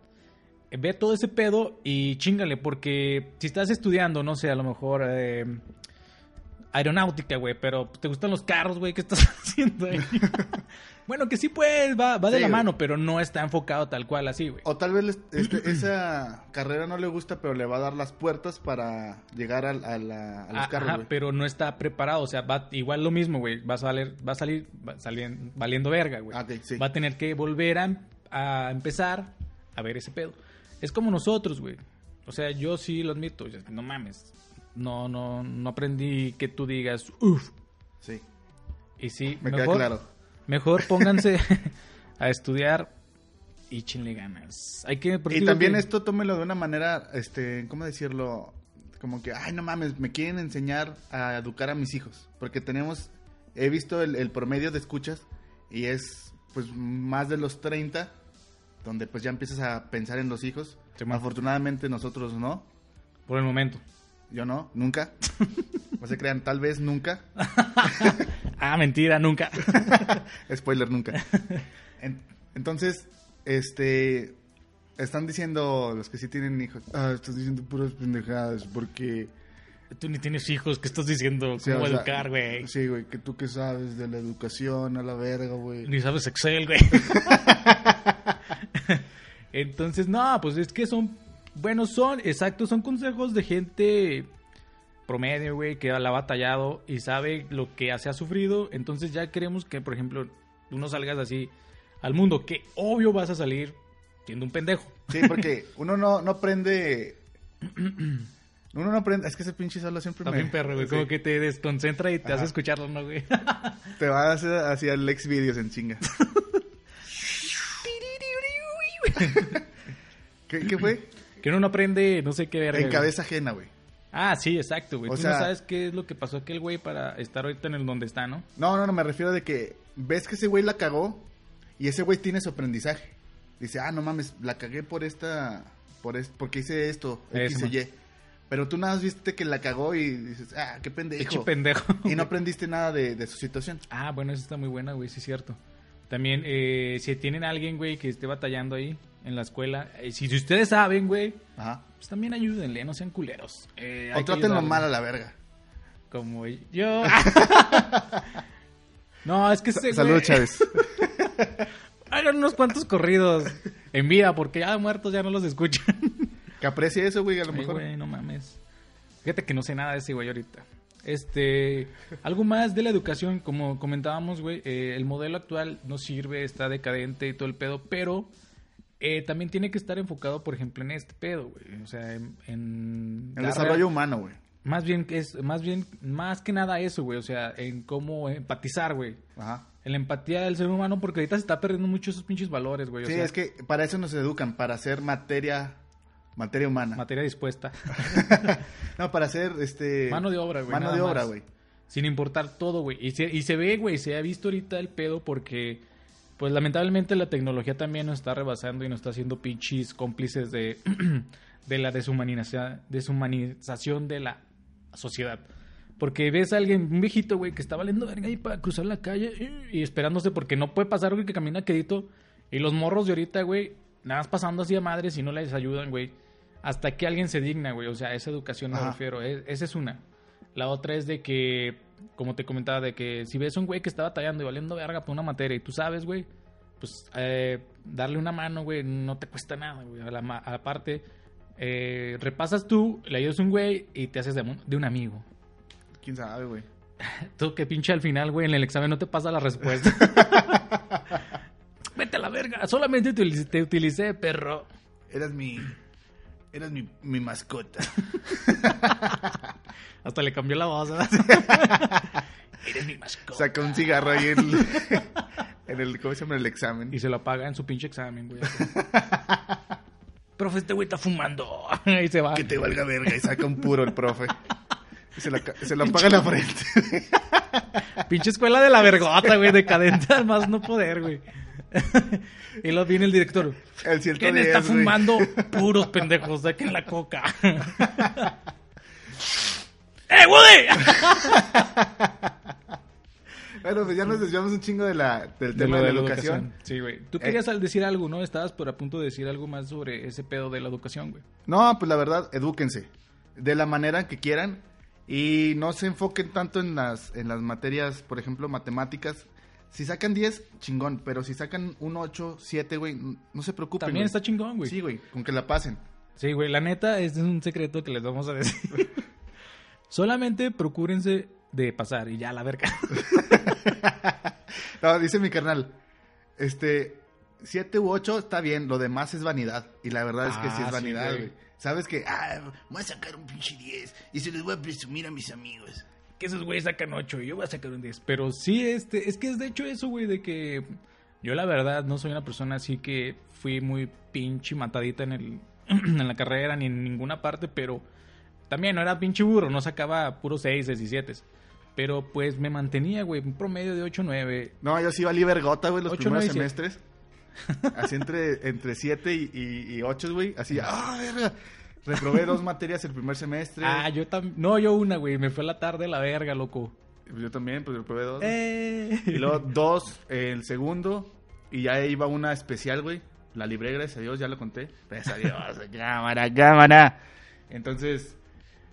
ve todo ese pedo y chingale, porque si estás estudiando, no sé, a lo mejor aeronáutica, güey, pero te gustan los carros, güey, ¿qué estás haciendo ahí? Bueno, que sí, pues, va, va de la mano, pero no está enfocado tal cual así, güey. O tal vez este, esa carrera no le gusta, pero le va a dar las puertas para llegar a, a, la, a los ah, carros, Ajá, pero no está preparado, o sea, va igual lo mismo, güey, va a salir, va a salir valiendo verga, güey. Ah, okay, sí. Va a tener que volver a, a empezar a ver ese pedo. Es como nosotros, güey. O sea, yo sí lo admito, no mames no, no, no aprendí que tú digas, uff. Sí. Y sí, me mejor, queda claro. Mejor pónganse a estudiar y chinle ganas. Hay que, y también esto tómelo de una manera, este, ¿cómo decirlo? Como que, ay, no mames, me quieren enseñar a educar a mis hijos. Porque tenemos, he visto el, promedio de escuchas y es, pues, más de los 30, donde pues ya empiezas a pensar en los hijos. Afortunadamente nosotros no. Por el momento. Yo no, nunca. No se crean, tal vez nunca. ah, mentira, nunca. Spoiler, nunca. entonces, este. Están diciendo los que sí tienen hijos. Ah, estás diciendo puras pendejadas porque. Tú ni tienes hijos, ¿qué estás diciendo? ¿Cómo educar, güey? Sí, güey, que tú qué sabes de la educación a la verga, güey. Ni sabes Excel, güey. Entonces, no, pues es que son bueno, son, exacto, son consejos de gente promedio, güey, que la ha batallado y sabe lo que se ha sufrido. Entonces ya queremos que, por ejemplo, tú no salgas así al mundo, que obvio vas a salir siendo un pendejo. Sí, porque uno no, no aprende... Uno no aprende, es que ese pinche solo siempre me... bien perro, güey, como que te desconcentra y te hace escucharlo, ¿no, güey? te va a hacer hacia el ex videos en chinga. ¿Qué, ¿Qué fue? Que uno no aprende, no sé qué ver. En cabeza ajena, güey. Ah, sí, exacto, güey. Tú no sabes qué es lo que pasó aquel güey para estar ahorita en el donde está, ¿no? No, no, no, me refiero de que ves que ese güey la cagó y ese güey tiene su aprendizaje. Dice, ah, no mames, la cagué por esta, por es, porque hice esto, X Y. Pero tú nada más viste que la cagó y dices, ah, qué pendejo. Qué pendejo. Y no aprendiste nada de, de su situación. Ah, bueno, eso está muy buena, güey, sí es cierto. También, eh, si tienen a alguien, güey, que esté batallando ahí, en la escuela. Eh, si, ustedes saben, güey, pues también ayúdenle, no sean culeros. Eh, o trátenlo mal a la verga. Como yo. no, es que ese Saludos, Chávez. Hagan unos cuantos corridos en vida, porque ya muertos ya no los escuchan. que aprecie eso, güey, a lo mejor. güey, no mames. Fíjate que no sé nada de ese güey ahorita. Este, algo más de la educación, como comentábamos, güey, eh, el modelo actual no sirve, está decadente y todo el pedo, pero eh, también tiene que estar enfocado, por ejemplo, en este pedo, güey. O sea, en... el desarrollo humano, güey. Más bien, es, más bien, más que nada eso, güey. O sea, en cómo empatizar, güey. Ajá. En la empatía del ser humano, porque ahorita se está perdiendo mucho esos pinches valores, güey. sí, es que para eso nos educan, para hacer materia, materia humana. Materia dispuesta. no, para hacer, este... Mano de obra, güey. Mano de obra, güey. Sin importar todo, güey. Y se, y se ve, güey, se ha visto ahorita el pedo porque pues lamentablemente la tecnología también nos está rebasando y nos está haciendo pinches cómplices de, de la deshumanización, deshumanización de la sociedad. Porque ves a alguien, un viejito, güey, que está valiendo verga ahí para cruzar la calle y, esperándose porque no puede pasar, güey, que camina quedito. Y los morros de ahorita, güey, nada más pasando así a madres y no les ayudan, güey. Hasta que alguien se digna, güey. O sea, esa educación me refiero. esa es una. La otra es de que como te comentaba, de que si ves a un güey que está batallando y valiendo verga por una materia y tú sabes, güey, pues eh, darle una mano, güey, no te cuesta nada, güey. A la, parte, eh, repasas tú, le ayudas a un güey y te haces de, un amigo. ¿Quién sabe, güey? Tú que pinche al final, güey, en el examen no te pasa la respuesta. Vete a la verga, solamente te, te utilicé, perro. Eras mi Eres mi, mi mascota. Hasta le cambió la voz. ¿verdad? Eres mi mascota. Saca un cigarro ahí en, en el, ¿cómo se llama? En el examen. Y se lo apaga en su pinche examen, güey. Profe, este güey está fumando. y se va. Que te valga verga y saca un puro el profe. Y se, la, se lo apaga en la frente. Pinche escuela de la vergota, güey. Decadente al más no poder, güey. y luego viene el director. El 110, ¿Quién está fumando? Puros pendejos, saquen la coca. ¡Eh, Woody! Bueno, pues ya nos desviamos un chingo de la, del De tema de la educación. Sí, güey. Tú Eh. querías al- decir algo, ¿no? Estabas por a punto de decir algo más sobre ese pedo de la educación, güey. No, pues la verdad, edúquense. De la manera que quieran. Y no se enfoquen tanto en las, en las materias, por ejemplo, matemáticas. Si sacan 10, chingón. Pero si sacan un 8, 7, güey, no se preocupen. También güey. está chingón, güey. Sí, güey, con que la pasen. Sí, güey, la neta, este es un secreto que les vamos a decir. Solamente procúrense de pasar y ya, la verga. No, dice mi carnal, este, 7 u 8 está bien, lo demás es vanidad. Y la verdad es que sí Ah, es sí, vanidad, güey. güey. Sabes que, ah, voy a sacar un pinche 10 y se los voy a presumir a mis amigos. Que esos güeyes sacan 8 y yo voy a sacar un 10. Pero sí, este, es que es de hecho eso, güey, de que yo la verdad no soy una persona así que fui muy pinche matadita en el en la carrera ni en ninguna parte, pero también no era pinche burro, no sacaba puros 6, 17. Pero pues me mantenía, güey, un promedio de 8, 9. No, yo sí valí vergota, güey, los Ocho, primeros nueve y semestres. Así entre, entre 7 y 8, güey. Así, ah, verga. Reprobé dos materias el primer semestre. Ah, yo también. No, yo una, güey, me fue a la tarde la verga, loco. Yo también, pues reprobé dos. Eh. Y luego dos eh, el segundo. Y ya iba una especial, güey. La libré, gracias a Dios, ya lo conté. Gracias a Dios, cámara, cámara. Entonces,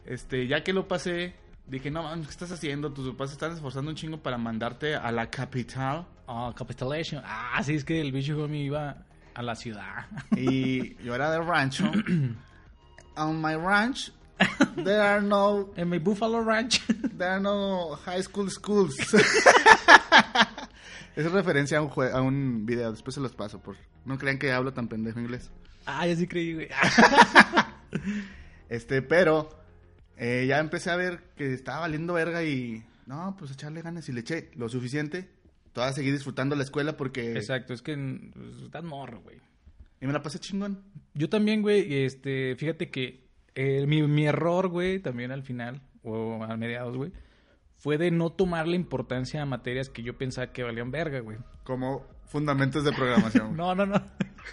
este, ya que lo pasé, dije, no, man, ¿qué estás haciendo? Tus papás se están esforzando un chingo para mandarte a la capital. Oh, Capitulation. Ah, sí, es que el bicho homie iba a la ciudad. Y yo era del rancho. On my ranch, there are no, en mi Buffalo Ranch. there are no high school schools. es referencia a un, jue- a un video, después se los paso. Por... No crean que hablo tan pendejo inglés. ah, ya sí creí, güey. Este, pero eh, ya empecé a ver que estaba valiendo verga y no, pues echarle ganas y le eché lo suficiente. Todavía seguir disfrutando la escuela porque... Exacto, es que pues, estás morro, güey. Y me la pasé chingón. Yo también, güey, este, fíjate que eh, mi, mi error, güey, también al final, o a mediados, güey, fue de no tomar la importancia a materias que yo pensaba que valían verga, güey. Como fundamentos de programación. No, no, no.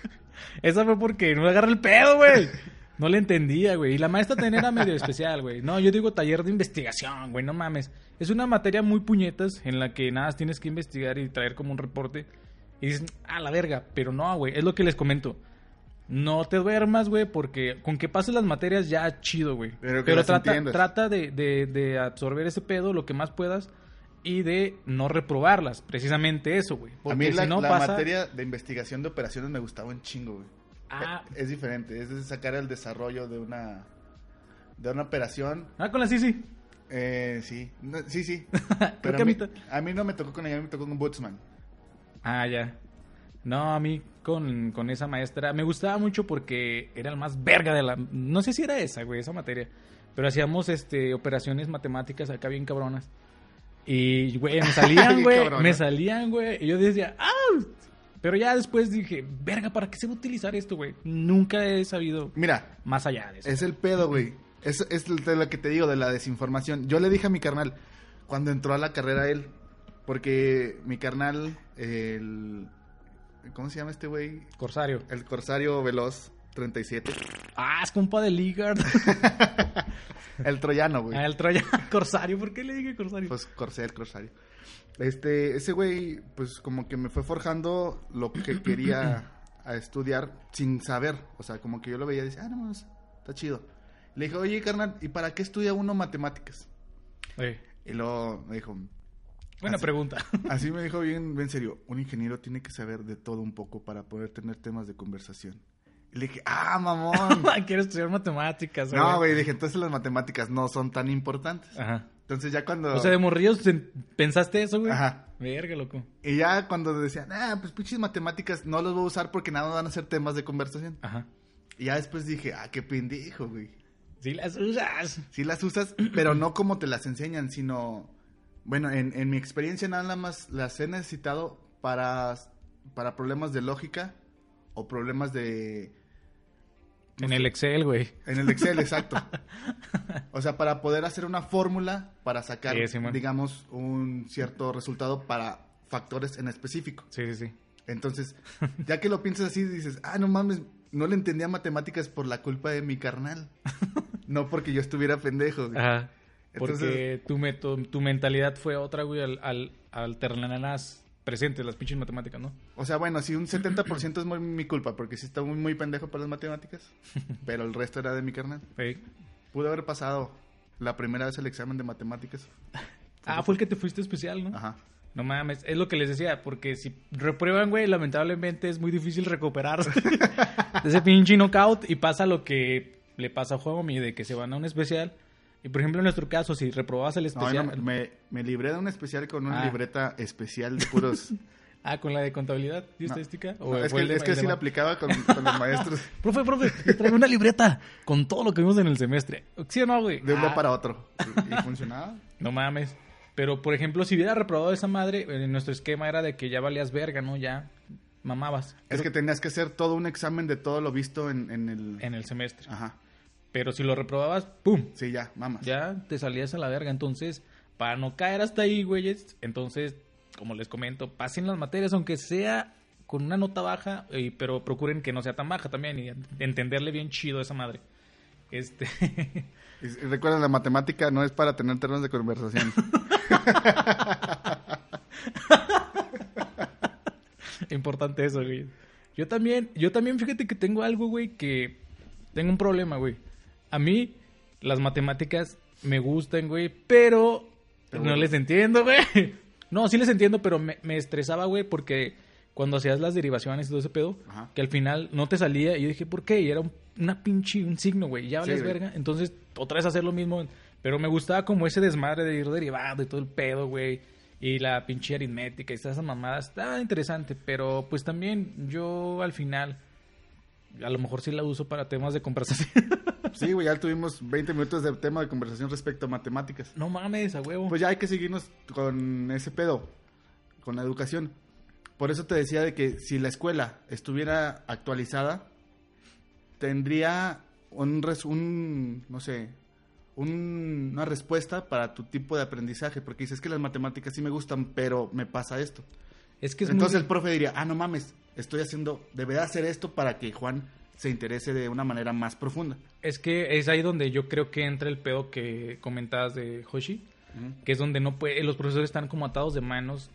Esa fue porque no le agarré el pedo, güey. No le entendía, güey. Y la maestra también era medio especial, güey. No, yo digo taller de investigación, güey, no mames. Es una materia muy puñetas en la que nada tienes que investigar y traer como un reporte. Y dices, ah, la verga. Pero no, güey, es lo que les comento. No te duermas, güey, porque con que pases las materias ya chido, güey. Pero que las trata, trata de, de- de absorber ese pedo lo que más puedas y de no reprobarlas. Precisamente eso, güey. a Porque mí la, si no la pasa... materia de investigación de operaciones me gustaba un chingo, güey. Ah, Es diferente, es de sacar el desarrollo de una de una operación. ah, con la sí. Eh, sí, No, sí, sí. Pero a, a mí, a mí no me tocó con ella, a mí me tocó con Bootsman. Ah, ya. No, a mí con, con esa maestra me gustaba mucho porque era el más verga de la... No sé si era esa, güey, esa materia. Pero hacíamos este operaciones matemáticas acá bien cabronas. Y, güey, me salían, güey. me salían, güey. Y yo decía, ¡ah! Pero ya después dije, verga, ¿para qué se va a utilizar esto, güey? Nunca he sabido Mira, más allá de eso. es el pedo, güey. Es, es de lo que te digo, de la desinformación. Yo le dije a mi carnal, cuando entró a la carrera él, porque mi carnal, el... ¿Cómo se llama este güey? Corsario. El Corsario Veloz 37. Ah, es compa de Ligard. El troyano, güey. ah, el Troya. Corsario, ¿por qué le dije Corsario? Pues Corsair, Corsario. Este, ese güey, pues como que me fue forjando lo que quería a estudiar sin saber. O sea, como que yo lo veía y decía, ah, no, está chido. Le dije, oye, carnal, ¿y para qué estudia uno matemáticas? Eh, Y luego me dijo, buena Así- pregunta. así me dijo bien, bien serio, un ingeniero tiene que saber de todo un poco para poder tener temas de conversación. Y le dije, ah, mamón. Quiero estudiar matemáticas. no, güey, dije, entonces las matemáticas no son tan importantes. Ajá. Entonces ya cuando... O sea, de morrillos pensaste eso, güey. Ajá. Verga, loco. Y ya cuando decían, ah, pues pinches matemáticas no los voy a usar porque nada más van a ser temas de conversación. Ajá. Y ya después dije, ah, qué pendejo, güey. Sí las usas. Sí las usas, pero no como te las enseñan, sino... Bueno, en, en mi experiencia nada más las he necesitado para, para problemas de lógica o problemas de... En el Excel, güey. En el Excel, exacto. O sea, para poder hacer una fórmula para sacar, Sí, digamos, un cierto resultado para factores en específico. Sí, sí, sí. Entonces, ya que lo piensas así, dices, ah, no mames, no le entendía matemáticas por la culpa de mi carnal. No porque yo estuviera pendejo. güey. Ajá. Entonces- Porque tu, meto- tu mentalidad fue otra, güey, al, al, tenerlas presentes, las pinches matemáticas, ¿no? O sea, bueno, sí, un 70% es muy mi culpa, porque sí está muy, muy pendejo para las matemáticas, pero el resto era de mi carnal. Sí. Pude haber pasado la primera vez el examen de matemáticas. Ah, fue el que te fuiste especial, ¿no? Ajá. No mames, es lo que les decía, porque si reprueban, güey, lamentablemente es muy difícil recuperarse de ese pinche knockout y pasa lo que le pasa a Juego de que se van a un especial. Y por ejemplo, en nuestro caso, si reprobabas el especial. no, me, me libré de un especial con una Ah. libreta especial de puros... Ah, con la de contabilidad y estadística. no, ¿O es que, el es que sí la aplicaba con, con los maestros Profe, profe, traigo una libreta con todo lo que vimos en el semestre. ¿Sí o no, güey? de un día Ah, para otro. Y, y funcionaba. No mames. Pero, por ejemplo, si hubiera reprobado esa madre, en nuestro esquema era de que ya valías verga, ¿no? Ya mamabas. Es que tenías que hacer todo un examen de todo lo visto en, en el... En el semestre. Ajá. Pero si lo reprobabas, ¡pum! Sí, ya, mamas. Ya te salías a la verga. Entonces, para no caer hasta ahí, güeyes, entonces, como les comento, pasen las materias, aunque sea con una nota baja, pero procuren que no sea tan baja también y entenderle bien chido a esa madre. Este. Recuerden, la matemática no es para tener temas de conversación. Importante eso, güey. Yo también, yo también, fíjate que tengo algo, güey, que tengo un problema, güey. A mí, las matemáticas me gustan, güey, pero no les entiendo, güey. No, sí les entiendo, pero me, me estresaba, güey, porque cuando hacías las derivaciones y todo ese pedo, Ajá. que al final no te salía, y yo dije, ¿por qué? Y era un- una pinche, un signo, güey, ya Sí, vales güey. verga. Entonces, otra vez hacer lo mismo, pero me gustaba como ese desmadre de ir derivando y todo el pedo, güey. Y la pinche aritmética y todas esas mamadas. Estaba interesante, pero pues también yo al final, a lo mejor sí la uso para temas de conversación. Sí, güey, ya tuvimos 20 minutos de tema de conversación respecto a matemáticas. no mames, a huevo. Pues ya hay que seguirnos con ese pedo, con la educación. Por eso te decía de que si la escuela estuviera actualizada, tendría un, res- un no sé, un- una respuesta para tu tipo de aprendizaje. Porque dices que las matemáticas sí me gustan, pero me pasa esto. es que es Entonces muy... el profe diría, ah, no mames, estoy haciendo, debería hacer esto para que Juan se interese de una manera más profunda. Es que es ahí donde yo creo que entra el pedo que comentabas de Hoshi, que es donde no puede, los profesores están como atados de manos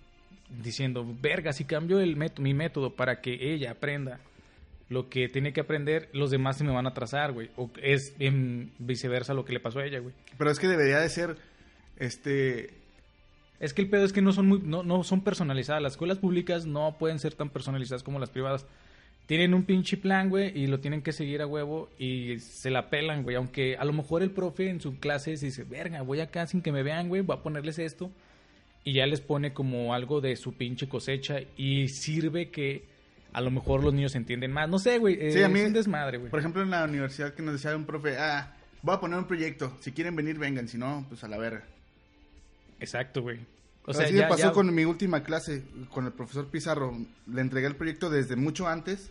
diciendo, verga, si cambio el método, mi método para que ella aprenda lo que tiene que aprender, los demás se me van a atrasar, güey. O es en viceversa lo que le pasó a ella, güey. Pero es que debería de ser, este, Es que el pedo es que no son muy, no, no son personalizadas. Las escuelas públicas no pueden ser tan personalizadas como las privadas. Tienen un pinche plan, güey, y lo tienen que seguir a huevo y se la pelan, güey. Aunque a lo mejor el profe en su clase se dice, verga, voy acá sin que me vean, güey, voy a ponerles esto. Y ya les pone como algo de su pinche cosecha y sirve que a lo mejor los niños entienden más. No sé, güey, Sí, a mí- un desmadre, güey. Por ejemplo, en la universidad que nos decía un profe, ah, voy a poner un proyecto, si quieren venir, vengan, si no, pues a la verga. Exacto, güey. O O sea, Así ya, me pasó ya- con mi última clase, con el profesor Pizarro. Le entregué el proyecto desde mucho antes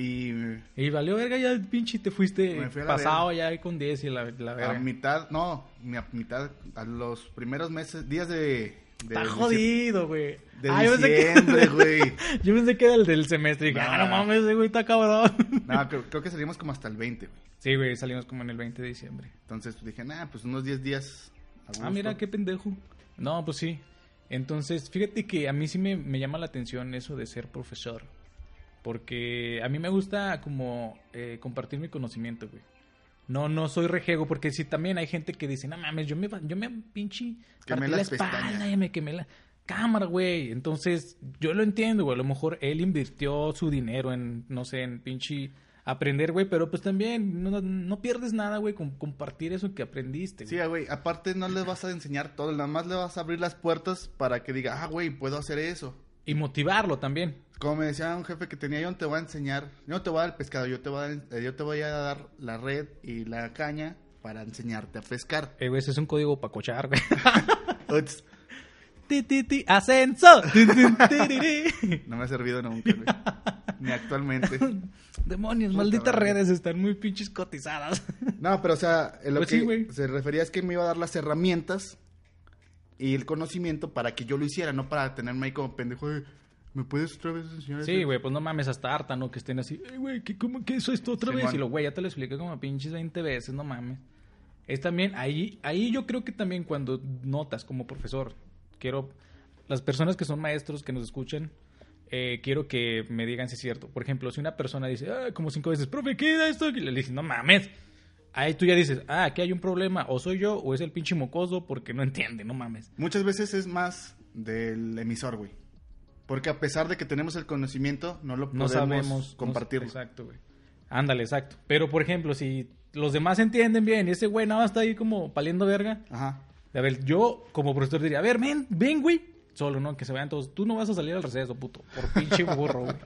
y Y valió verga, ya pinche te fuiste a pasado ya ahí con 10 y la, la a verga. mitad, no, a mitad, a los primeros meses, días de... de Está jodido, güey. De Ah, diciembre, güey. Yo pensé que era el del semestre. Y dije, No. ah, no mames, güey está cabrón. No, creo, creo que salimos como hasta el 20, güey. Sí, güey, salimos como en el 20 de diciembre. Entonces pues, dije, nah, pues unos 10 días. a Ah, gusto". mira, qué pendejo. No, pues sí. Entonces, fíjate que a mí sí me, me llama la atención eso de ser profesor. Porque a mí me gusta como eh, compartir mi conocimiento, güey. No, no soy rejego, porque sí también hay gente que dice, no mames, yo me, yo me pinche Quemé la espalda pestañas". y me quemé la cámara, güey. Entonces, yo lo entiendo, güey. A lo mejor él invirtió su dinero en, no sé, en pinche aprender, güey. Pero pues también no, no pierdes nada, güey, con compartir eso que aprendiste. Sí, güey. güey, aparte no les vas a enseñar todo, nada más le vas a abrir las puertas para que diga, ah, güey, puedo hacer eso. Y motivarlo también. Como me decía un jefe que tenía, yo no te voy a enseñar, yo no te voy a dar el pescado, yo te voy a dar, eh, yo te voy a dar la red y la caña para enseñarte a pescar. Eh, güey, ese es un código para cochar, güey. Ti, ti, ti, ascenso. No me ha servido nunca, güey. Ni actualmente. Demonios, Puta malditas redes están muy pinches cotizadas. No, pero o sea, lo Pues que sí, se refería es que me iba a dar las herramientas y el conocimiento para que yo lo hiciera, no para tenerme ahí como pendejo de, ¿me puedes otra vez enseñar Sí, eso?" güey, pues no mames hasta harta, ¿no? Que estén así, "Ey, güey, ¿qué, ¿cómo que eso esto otra vez? Simón. Y lo, güey, ya te lo expliqué como pinches 20 veces, no mames. Es también, ahí, ahí yo creo que también cuando notas como profesor, quiero, las personas que son maestros que nos escuchan, eh, quiero que me digan si es cierto. Por ejemplo, si una persona dice, ah, como cinco veces, profe, ¿qué era esto? Y le dices, no mames. Ahí tú ya dices, ah, aquí hay un problema, o soy yo, o es el pinche mocoso porque no entiende, no mames. Muchas veces es más del emisor, güey. Porque a pesar de que tenemos el conocimiento, no lo no podemos no- compartirlo. exacto, güey. Ándale, exacto. Pero, por ejemplo, si los demás entienden bien y ese güey nada más está ahí como paliendo verga. Ajá. A ver, yo como profesor diría, a ver, ven, ven, güey. Solo, ¿no? Que se vayan todos. Tú no vas a salir al receso, puto. Por pinche burro, güey.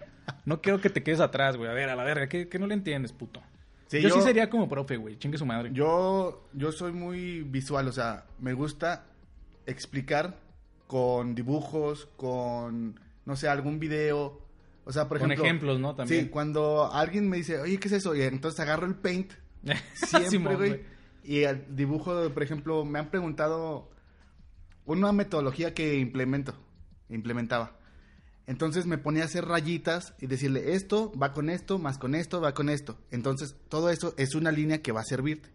No quiero que te quedes atrás, güey. A ver, a la verga, que, no le entiendes, puto. Sí, yo, sí yo- sería como profe, güey. Chingue su madre. Yo, yo soy muy visual, o sea, me gusta explicar con dibujos, con, no sé, algún video. O sea, por Con ejemplo. ejemplos, ¿no? También. Sí, cuando alguien me dice, oye, ¿qué es eso? Y entonces agarro el paint, siempre, güey. Y el dibujo, por ejemplo, me han preguntado una metodología que implemento, implementaba. Entonces me ponía a hacer rayitas y decirle, esto va con esto, más con esto, va con esto. Entonces todo eso es una línea que va a servirte.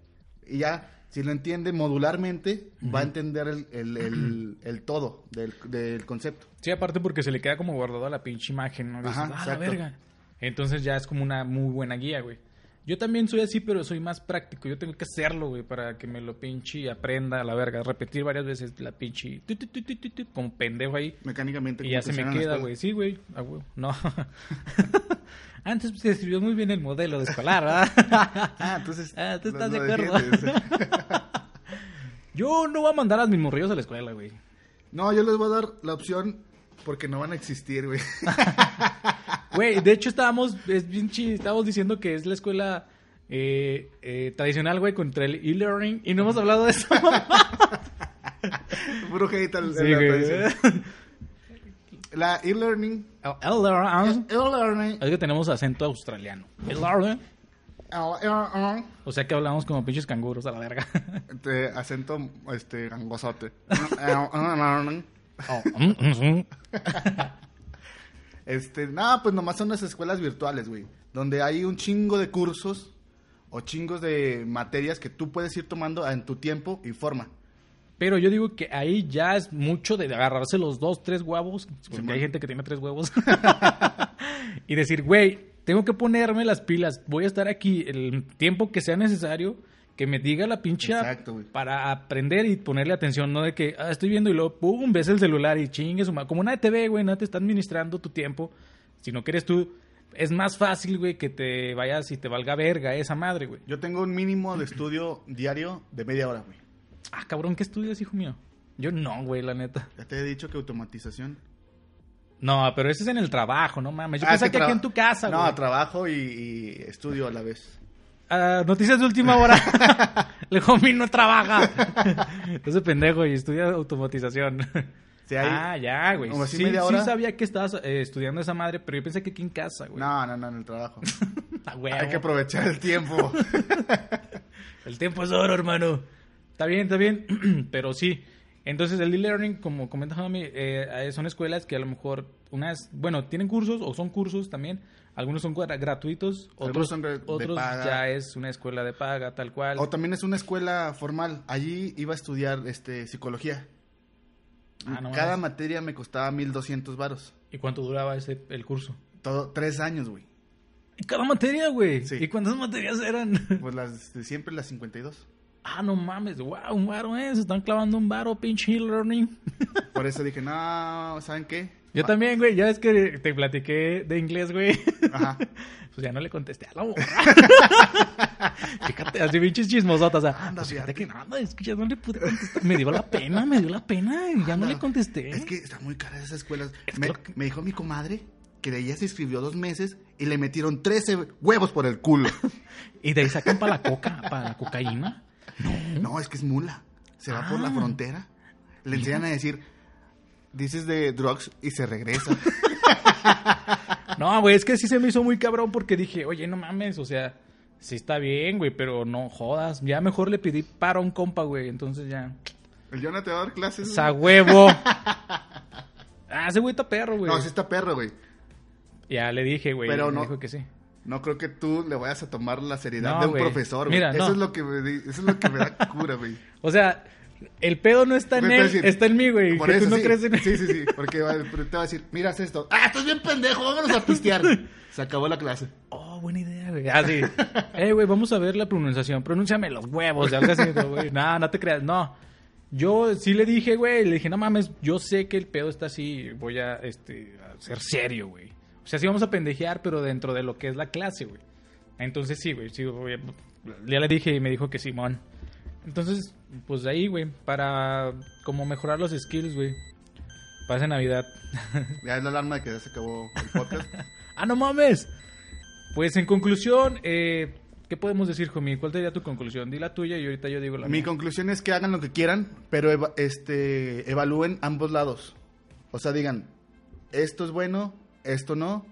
Y ya, si lo entiende modularmente, va a entender el, el- el- el todo del, del concepto. Sí, aparte porque se le queda como guardado a la pinche imagen, ¿no? Dices, Ajá, ah, la verga. Entonces ya es como una muy buena guía, güey. Yo también soy así, pero soy más práctico. Yo tengo que hacerlo, güey, para que me lo pinche aprenda a la verga. Repetir varias veces la pinche... tu, tu, tu, tu, tu, tu, como pendejo ahí. Mecánicamente. Y ya se me queda, güey. Sí, güey. Ah, güey. No. Antes se escribió muy bien el modelo de escolar, ¿verdad? Ah, entonces. Ah, tú estás de acuerdo. Yo no voy a mandar a mis morrillos a la escuela, güey. No, yo les voy a dar la opción porque no van a existir, güey. Güey, de hecho estábamos, es bien estábamos diciendo que es la escuela eh, eh, tradicional, güey, contra el e-learning y no hemos hablado de eso. Puro hate al- Sí, la. La e-learning. E-learning. Es que tenemos acento australiano. E-learning, O sea que hablamos como pinches canguros a la verga. este, acento este gangosote. Oh, mm, mm, mm. Este, nada, pues nomás son las escuelas virtuales, güey. Donde hay un chingo de cursos o chingos de materias que tú puedes ir tomando en tu tiempo y forma. Pero yo digo que ahí ya es mucho de agarrarse los dos, tres huevos, porque hay gente que tiene tres huevos, y decir, güey, tengo que ponerme las pilas, voy a estar aquí el tiempo que sea necesario, que me diga la pincha Exacto, para aprender y ponerle atención, no de que ah, estoy viendo y luego, pum, ves el celular y chingue su ma- Como una TV, güey, no te está administrando tu tiempo, sino que eres tú. Es más fácil, güey, que te vayas y te valga verga esa madre, güey. Yo tengo un mínimo de estudio diario de media hora, güey. Ah, cabrón, ¿qué estudias, hijo mío? Yo no, güey, la neta. Ya te he dicho que automatización. No, pero ese es en el trabajo, no mames. Yo Ah, pensaba que aquí en tu casa, No, güey. trabajo y, y estudio a la vez. Noticias de última hora. El homie no trabaja. Ese pendejo y estudia automatización. Sí, hay- Ah, ya, güey. Sí, sí sabía que estabas eh, estudiando esa madre, pero yo pensé que aquí en casa, güey. No, no, no, en el trabajo. Ah. Hay que aprovechar el tiempo. El tiempo es oro, hermano. Está bien, está bien. Pero sí. Entonces, el e-learning, como comenta Jami, eh, son escuelas que a lo mejor unas, bueno, tienen cursos o son cursos también. Algunos son gra- gratuitos, otros, son de- otros paga. ya es una escuela de paga, tal cual. o también es una escuela formal. Allí iba a estudiar este psicología. Ah, no Cada materia me costaba 1200 varos. ¿Y cuánto duraba ese el curso? Todo, tres años, güey. ¿Y cada materia, güey? Sí. ¿Y cuántas materias eran? Pues las de siempre las 52. ah, no mames, wow, un varo, eh. Se están clavando un varo, pinche e-learning. Por eso dije, no, ¿saben qué? Yo Va- también, güey, ya es que te platiqué de inglés, güey. Ajá. Pues ya no le contesté a la morra. Fíjate, así pinches chismosotas. O sea, Anda, pues fíjate que nada, es que ya no le pude contestar. Me dio la pena, me dio la pena y ya no le contesté. Es que están muy caras esas escuelas. Es Me, que dijo mi comadre que ella se inscribió dos meses y le metieron 13 huevos por el culo. ¿Y de ahí sacan para la coca, para la cocaína? No, es que es mula. Se va por la Ah. frontera. Le enseñan a decir, dices de drugs y se regresa. No, güey, es que sí se me hizo muy cabrón porque dije, oye, no mames, o sea, sí está bien, güey, pero no jodas. Ya mejor le pedí para un compa, güey, entonces ya. ¿El Jonah te va a dar clases? ¡Sa huevo! Ah, ese güey está perro, güey. No, sí está perro, güey. Ya le dije, güey. Pero me no- dijo que sí. No creo que tú le vayas a tomar la seriedad No, de un profesor, güey. Mira, Eso no. es lo que me, di- eso es lo que me da cura, güey. O sea, el pedo no está en él, decir, está en mí, güey. Por Que eso tú no sí. crees en él. Sí, sí, sí. Porque te va a decir, mira, haz esto. ¡Ah, estás bien pendejo! Vámonos a pistear. Se acabó la clase. Oh, buena idea, güey. Ah, sí. eh, güey, vamos a ver la pronunciación. Pronúnciame los huevos, algo así, ¿no, güey. No, no te creas, no. Yo sí le dije, güey, le dije, no mames, yo sé que el pedo está así, voy a, este, a ser serio, güey. O sea, sí vamos a pendejear, pero dentro de lo que es la clase, güey. Entonces sí, güey, sí, güey, ya le dije y me dijo que Simón. Entonces, pues de ahí, güey, para como mejorar los skills, güey. Pase Navidad. Ya es la alarma de que ya se acabó el podcast. ¡Ah, no mames! Pues en conclusión, eh, ¿qué podemos decir, Jomi? ¿Cuál sería tu conclusión? Di la tuya y ahorita yo digo la Mi mía. conclusión es que hagan lo que quieran, pero eva- este, evalúen ambos lados. O sea, digan, esto es bueno, esto no,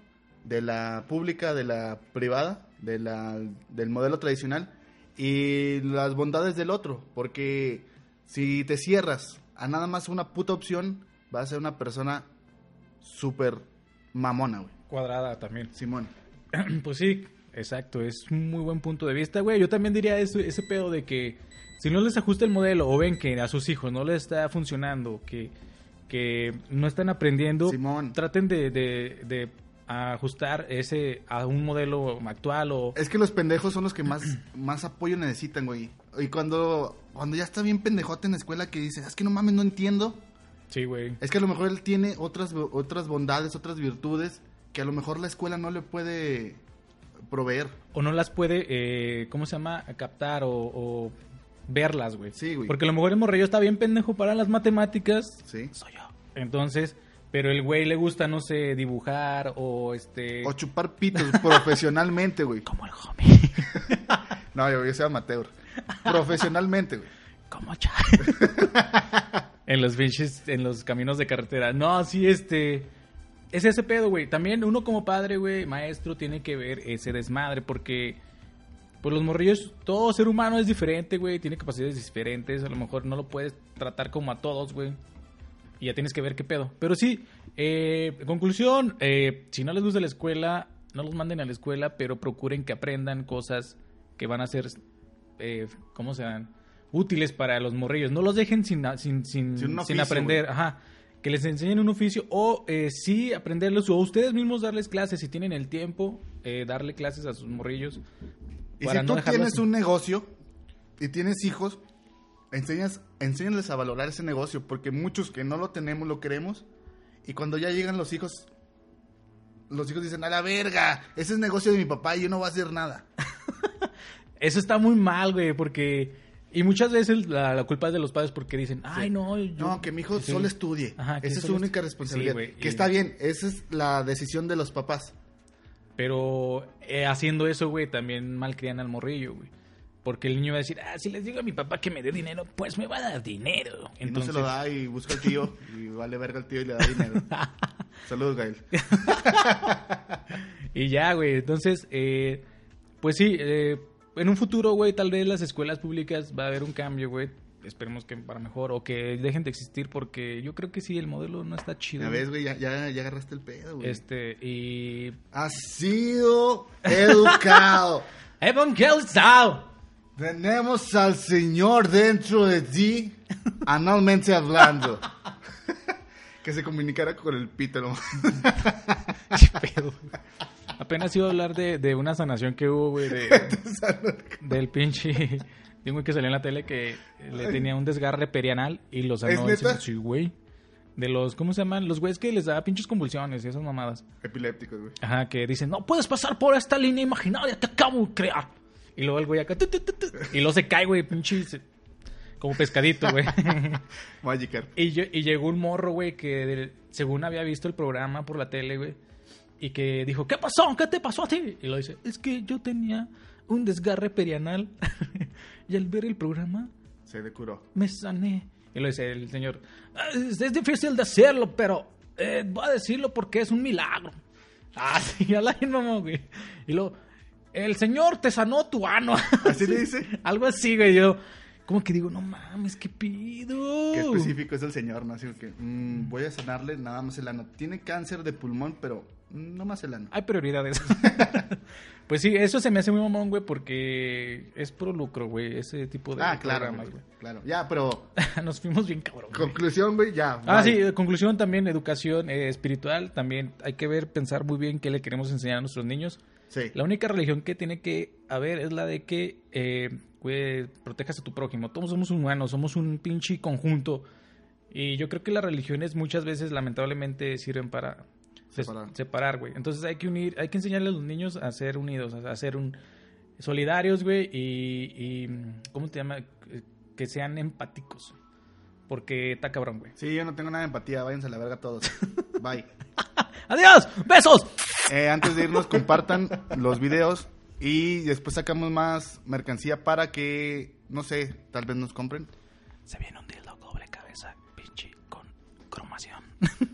de la pública, de la privada, de la, del modelo tradicional, y las bondades del otro. Porque si te cierras a nada más una puta opción, vas a ser una persona súper mamona, güey. Cuadrada también. Simón. pues sí, exacto. Es un muy buen punto de vista, güey. Yo también diría eso, ese pedo de que si no les ajusta el modelo o ven que a sus hijos no les está funcionando, que, que no están aprendiendo, Simón. traten de, de, de ajustar ese a un modelo actual o... Es que los pendejos son los que más, más apoyo necesitan, güey. Y cuando, cuando ya está bien pendejote en la escuela que dice, es que no mames, no entiendo. Sí, güey. Es que a lo mejor él tiene otras, otras bondades, otras virtudes que a lo mejor la escuela no le puede proveer. o no las puede, eh, ¿cómo se llama? Captar o, o verlas, güey. Sí, güey. Porque a lo mejor el morrillo está bien pendejo para las matemáticas. Sí. Soy yo. Entonces, pero el güey le gusta, no sé, dibujar o este... O chupar pitos profesionalmente, güey. Como el homie. No, yo, yo soy amateur. Profesionalmente, güey. Como Chai. en los pinches, en los caminos de carretera. No, sí, este... Es ese pedo, güey. También uno como padre, güey, maestro, tiene que ver ese desmadre porque... Pues los morrillos, todo ser humano es diferente, güey. Tiene capacidades diferentes. A lo mejor no lo puedes tratar como a todos, güey. Y ya tienes que ver qué pedo. Pero sí, eh, conclusión, eh, si no les gusta la escuela, no los manden a la escuela, pero procuren que aprendan cosas que van a ser, eh, ¿cómo se llaman? Útiles para los morrillos. No los dejen sin, sin, sin, Sin un sin oficio, aprender. güey. Ajá. Que les enseñen un oficio o eh, sí aprenderlos o ustedes mismos darles clases si tienen el tiempo, eh, darle clases a sus morrillos. Y para si no tú tienes sin- un negocio y tienes hijos, enseñas, enséñales a valorar ese negocio, porque muchos que no lo tenemos lo queremos, y cuando ya llegan los hijos, los hijos dicen, a la verga, ese es negocio de mi papá y yo no voy a hacer nada. Eso está muy mal, güey, porque... Y muchas veces la, la culpa es de los padres porque dicen, ay, no, yo... No, que mi hijo Sí. solo estudie. Ajá, esa es su única responsabilidad. Sí, que y- está bien, esa es la decisión de los papás. Pero eh, haciendo eso, güey, también malcrían al morrillo, güey. Porque el niño va a decir, ah, si les digo a mi papá que me dé dinero, pues me va a dar dinero. Y no se lo da y busca al tío y vale verga al tío y le da dinero. Saludos, Gael. Y ya, güey. Entonces, eh, pues sí, eh, en un futuro, güey, tal vez las escuelas públicas va a haber un cambio, güey. Esperemos que para mejor o que dejen de existir porque yo creo que sí, el modelo no está chido. Ya ves, güey, ya, ya, ya agarraste el pedo, güey. Este, y... Has sido educado. ¡Evangelizado! Tenemos al Señor dentro de ti, analmente hablando. que se comunicara con el pito. Apenas iba a hablar de, de una sanación que hubo, güey, de, del pinche... De un güey que salió en la tele que le tenía un desgarre perianal y lo sanó. ¿Es neta? Sí, güey. De los, ¿cómo se llaman? Los güeyes que les da pinches convulsiones y esas mamadas. Epilépticos, güey. Ajá, que dicen, no puedes pasar por esta línea imaginaria que acabo de crear. Y luego el güey acá, tu, tu, tu, y luego se cae, güey, pinche, como pescadito, güey. Magikarp. y, yo- y llegó un morro, güey, que del- según había visto el programa por la tele, güey. y que dijo, ¿qué pasó? ¿Qué te pasó a ti? Y lo dice, es que yo tenía un desgarre perianal y al ver el programa Se decuró. me sané. Y lo dice el señor, "Ah, es, es difícil decirlo, pero eh, voy a decirlo porque es un milagro. Ah, sí, ya la mamá, güey. Y luego, el señor te sanó tu ano. ¿Así le dice? Algo así, güey. Yo, como que digo, no mames, ¿qué pido? Qué específico es el señor, ¿no? Así que mm, voy a sanarle nada más el ano. Tiene cáncer de pulmón, pero no más el ano. Hay prioridades. pues sí, eso se me hace muy mamón, güey, porque es pro lucro, güey, ese tipo de Ah, claro, programas, güey, claro. Ya, pero. Nos fuimos bien cabrón. güey. conclusión, güey, ya. Ah, bye. sí, conclusión también, educación eh, espiritual, también hay que ver, pensar muy bien qué le queremos enseñar a nuestros niños. Sí. La única religión que tiene que haber es la de que, eh, protejas a tu prójimo. Todos somos humanos, somos un pinche conjunto. Y yo creo que las religiones muchas veces, lamentablemente, sirven para Separar. güey. Entonces hay que unir, hay que enseñarle a los niños a ser unidos, a, a ser un solidarios, güey, y, y, ¿cómo te llama? Eh, Que sean empáticos. Porque está cabrón, güey. Sí, yo no tengo nada de empatía. Váyanse a la verga todos. Bye. ¡Adiós! ¡Besos! Eh, antes de irnos, compartan los videos y después sacamos más mercancía para que, no sé, tal vez nos compren. Se viene un dildo doble cabeza, pinche, con cromación.